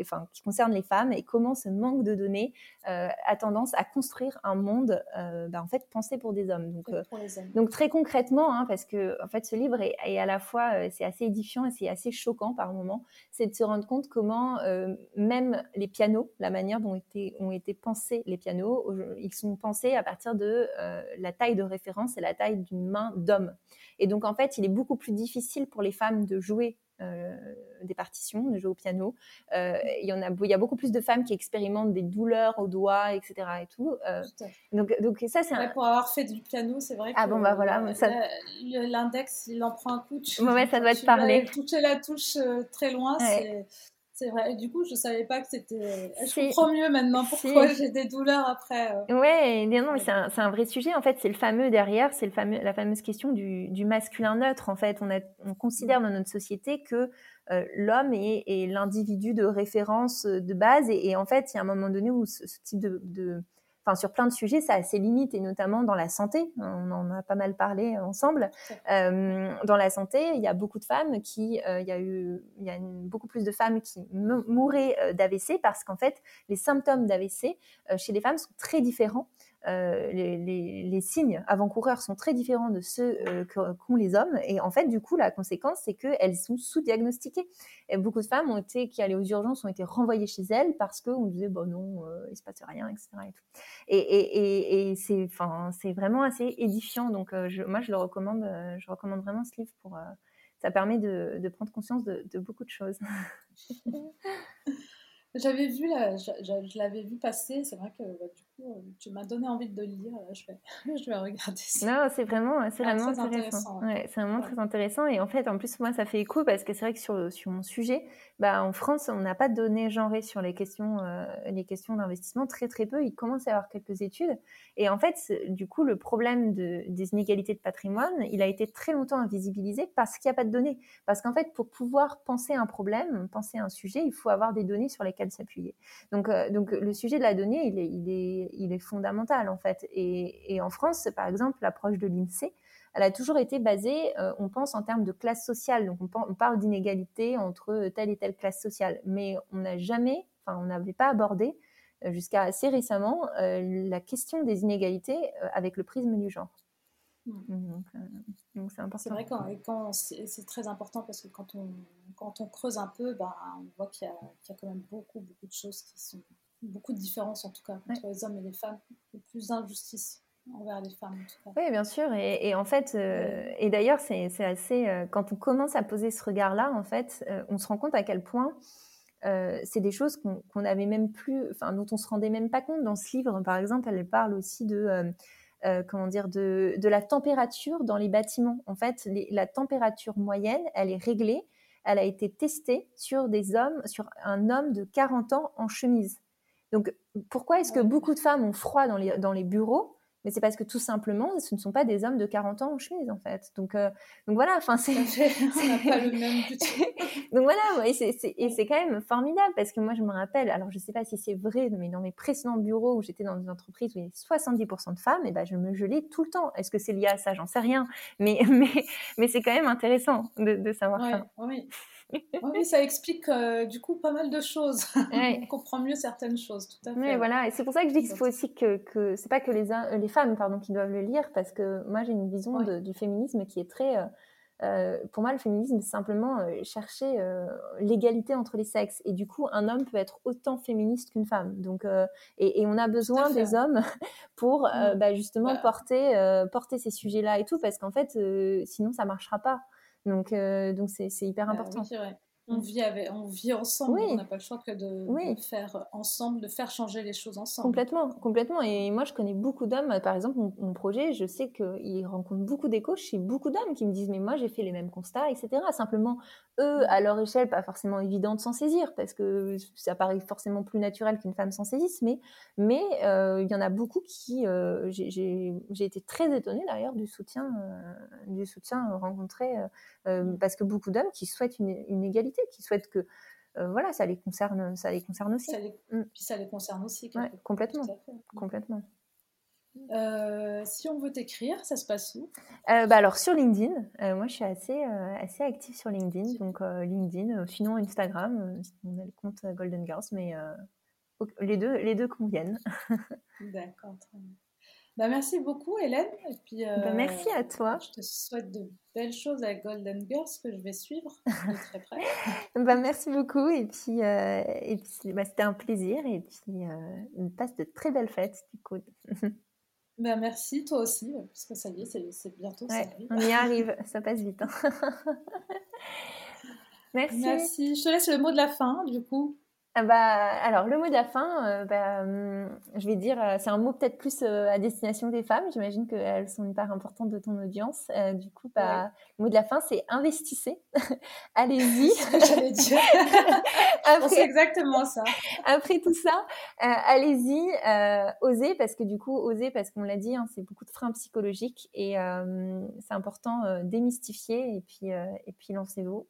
enfin, qui concerne les femmes et comment ce manque de données euh, a tendance à construire un monde euh, bah, en fait pensé pour des hommes. Donc, euh, donc très concrètement, hein, parce que en fait ce livre est, à la fois c'est assez édifiant et c'est assez choquant par moments, c'est de se rendre compte comment même les pianos, la manière dont été, ont été pensés les pianos, ils sont pensés à partir de la taille de référence et la taille d'une main d'homme. Et donc en fait, il est beaucoup plus difficile pour les femmes de jouer des partitions, de jouer au piano. Euh, il y en a, il y a beaucoup plus de femmes qui expérimentent des douleurs aux doigts, etc. Et tout. Euh, donc, donc ça c'est. Pour avoir fait du piano, c'est vrai. Ah bon bah voilà. L'index, il en prend un coup. ouais, ça doit te parler. Toucher la touche très loin, c'est c'est vrai. Et du coup, je savais pas que c'était. Je comprends mieux maintenant pourquoi j'ai des douleurs après. Euh. Ouais, non, mais c'est un, un, vrai sujet. En fait, c'est le fameux derrière, c'est le fameux, la fameuse question du, du, masculin neutre. En fait, on, a, on considère dans notre société que euh, l'homme est, est l'individu de référence euh, de base. Et, en fait, il y a un moment donné où ce, type de, de enfin sur plein de sujets, ça a ses limites et notamment dans la santé. On en a pas mal parlé ensemble. dans la santé, il y a beaucoup de femmes qui, il y a eu, il y a beaucoup plus de femmes qui mouraient d'AVC parce qu'en fait, les symptômes d'AVC chez les femmes sont très différents. Euh, les, signes avant-coureurs sont très différents de ceux euh, qu'ont les hommes. Et en fait, du coup, la conséquence, c'est qu'elles sont sous-diagnostiquées. Beaucoup de femmes ont été, qui allaient aux urgences ont été renvoyées chez elles parce qu'on disait, bon non, euh, il se passe rien, etc. Et, c'est, vraiment assez édifiant. Donc, moi, je le recommande, je recommande vraiment ce livre pour. ça permet de, prendre conscience de, beaucoup de choses. (laughs) J'avais vu, je, l'avais vu passer. C'est vrai que bah, du euh, tu m'as donné envie de le lire. Je vais, (laughs) je vais regarder ça. Non, c'est vraiment, c'est ah, vraiment intéressant. c'est vraiment très intéressant. Et en fait, en plus, moi, ça fait écho parce que c'est vrai que sur, sur mon sujet, bah, en France, on n'a pas de données genrées sur les questions, euh, les questions d'investissement. Très, très peu. Il commence à y avoir quelques études. Et en fait, du coup, le problème de, des inégalités de patrimoine, il a été très longtemps invisibilisé parce qu'il n'y a pas de données. Parce qu'en fait, pour pouvoir penser un problème, penser un sujet, il faut avoir des données sur lesquelles s'appuyer. Donc, euh, donc le sujet de la donnée, il est, il est, il est fondamental en fait. Et, et en France, par exemple, l'approche de l'INSEE, elle a toujours été basée, euh, on pense en termes de classe sociale. Donc on, parle d'inégalité entre telle et telle classe sociale, mais on n'a jamais, enfin on n'avait pas abordé euh, jusqu'à assez récemment la question des inégalités avec le prisme du genre. Mmh. Donc, c'est important. C'est vrai quand, quand c'est très important parce que quand on, quand on creuse un peu, bah, on voit qu'il y, y, a quand même beaucoup, beaucoup de choses qui sont, beaucoup de différences en tout cas entre les hommes et les femmes, et plus d'injustice envers les femmes en tout cas. Oui, bien sûr. Et, et en fait, euh, et d'ailleurs, c'est assez, euh, quand on commence à poser ce regard-là, en fait, euh, on se rend compte à quel point c'est des choses qu'on n'avait même plus, enfin, dont on se rendait même pas compte dans ce livre. Par exemple, elle parle aussi de comment dire, de, la température dans les bâtiments. En fait, la température moyenne, elle est réglée. Elle a été testée sur des hommes, sur un homme de 40 ans en chemise. Donc, pourquoi est-ce que beaucoup de femmes ont froid dans les, dans les bureaux? Mais c'est parce que tout simplement, ce ne sont pas des hommes de 40 ans en chemise, en fait. Donc, euh, donc voilà, enfin, c'est. (laughs) pas le même (laughs) Donc voilà, et c'est quand même formidable parce que moi, je me rappelle, alors je ne sais pas si c'est vrai, mais dans mes précédents bureaux où j'étais dans une entreprise où il y avait 70% de femmes, et ben, je me gelais tout le temps. Est-ce que c'est lié à ça? J'en sais rien. Mais, (laughs) mais, mais c'est quand même intéressant de, de savoir ça. Oui oui, ça explique euh, du coup pas mal de choses. (laughs) On comprend mieux certaines choses, tout à fait. Oui, voilà, et c'est pour ça que je dis qu'il faut aussi que, que c'est pas que les, les femmes pardon, qui doivent le lire, parce que moi j'ai une vision du féminisme qui est très. Euh, euh, pour moi, le féminisme, c'est simplement chercher l'égalité entre les sexes. Et du coup, un homme peut être autant féministe qu'une femme. Donc, et, et, on a besoin des hommes (laughs) pour mm. bah, justement bah. porter, porter ces sujets-là et tout, parce qu'en fait, sinon, ça marchera pas. Donc, euh, donc c'est, hyper bah important. oui. On vit, avec, on vit ensemble, on n'a pas le choix que de, faire ensemble, de faire changer les choses ensemble. Complètement, complètement. Et moi, je connais beaucoup d'hommes, par exemple, mon, projet, je sais qu'il rencontre beaucoup d'échos chez beaucoup d'hommes qui me disent, mais moi, j'ai fait les mêmes constats, etc. Simplement, eux, à leur échelle, pas forcément évident de s'en saisir, parce que ça paraît forcément plus naturel qu'une femme s'en saisisse, mais mais euh, il y en a beaucoup qui, euh, j'ai été très étonnée d'ailleurs du soutien, euh, du soutien rencontré, mmh. parce que beaucoup d'hommes qui souhaitent une, une égalité, qui souhaitent que voilà, ça les concerne, ça les concerne aussi. Ça les, mmh. Puis ça les concerne aussi. complètement, complètement. Euh, si on veut t'écrire, ça se passe où? Euh, bah alors sur LinkedIn, euh, moi je suis assez, assez active sur LinkedIn, donc LinkedIn, sinon Instagram, on a le compte Golden Girls, mais les deux, les deux conviennent. (laughs) D'accord, très bien. Bah, merci beaucoup Hélène. Et puis, bah, merci à toi. Je te souhaite de belles choses avec Golden Girls que je vais suivre de très près. (laughs) bah, merci beaucoup et puis, et puis bah, c'était un plaisir et puis passe de très belles fêtes du coup. (laughs) Merci, toi aussi, parce que ça y est, c'est bientôt. ça on y (laughs) arrive, ça passe vite. Hein. merci. Merci. Je te laisse le mot de la fin, du coup. Ah bah, alors, le mot de la fin, euh, bah, je vais dire, euh, c'est un mot peut-être plus euh, à destination des femmes. J'imagine qu'elles sont une part importante de ton audience. du coup, bah, le mot de la fin, c'est investissez. (laughs) Allez-y. J'allais dire. (laughs) c'est exactement ça. Après tout ça, allez-y, osez, parce que du coup, osez, parce qu'on l'a dit, hein, c'est beaucoup de freins psychologiques et c'est important démystifier et puis, et puis lancez-vous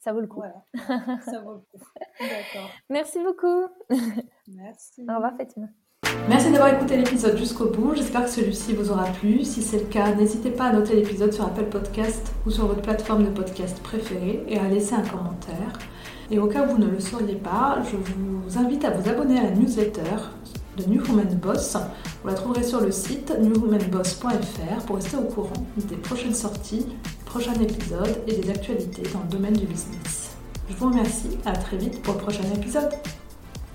ça vaut le coup. (laughs) ça vaut le coup. D'accord. Merci beaucoup. Merci. Au revoir Fatima. Merci d'avoir écouté l'épisode jusqu'au bout. J'espère que celui-ci vous aura plu. Si c'est le cas, n'hésitez pas à noter l'épisode sur Apple Podcast ou sur votre plateforme de podcast préférée et à laisser un commentaire. Et au cas où vous ne le sauriez pas, je vous invite à vous abonner à la newsletter de New Woman Boss. Vous la trouverez sur le site newwomanboss.fr pour rester au courant des prochaines sorties, prochains épisodes et des actualités dans le domaine du business. Je vous remercie, à très vite pour le prochain épisode.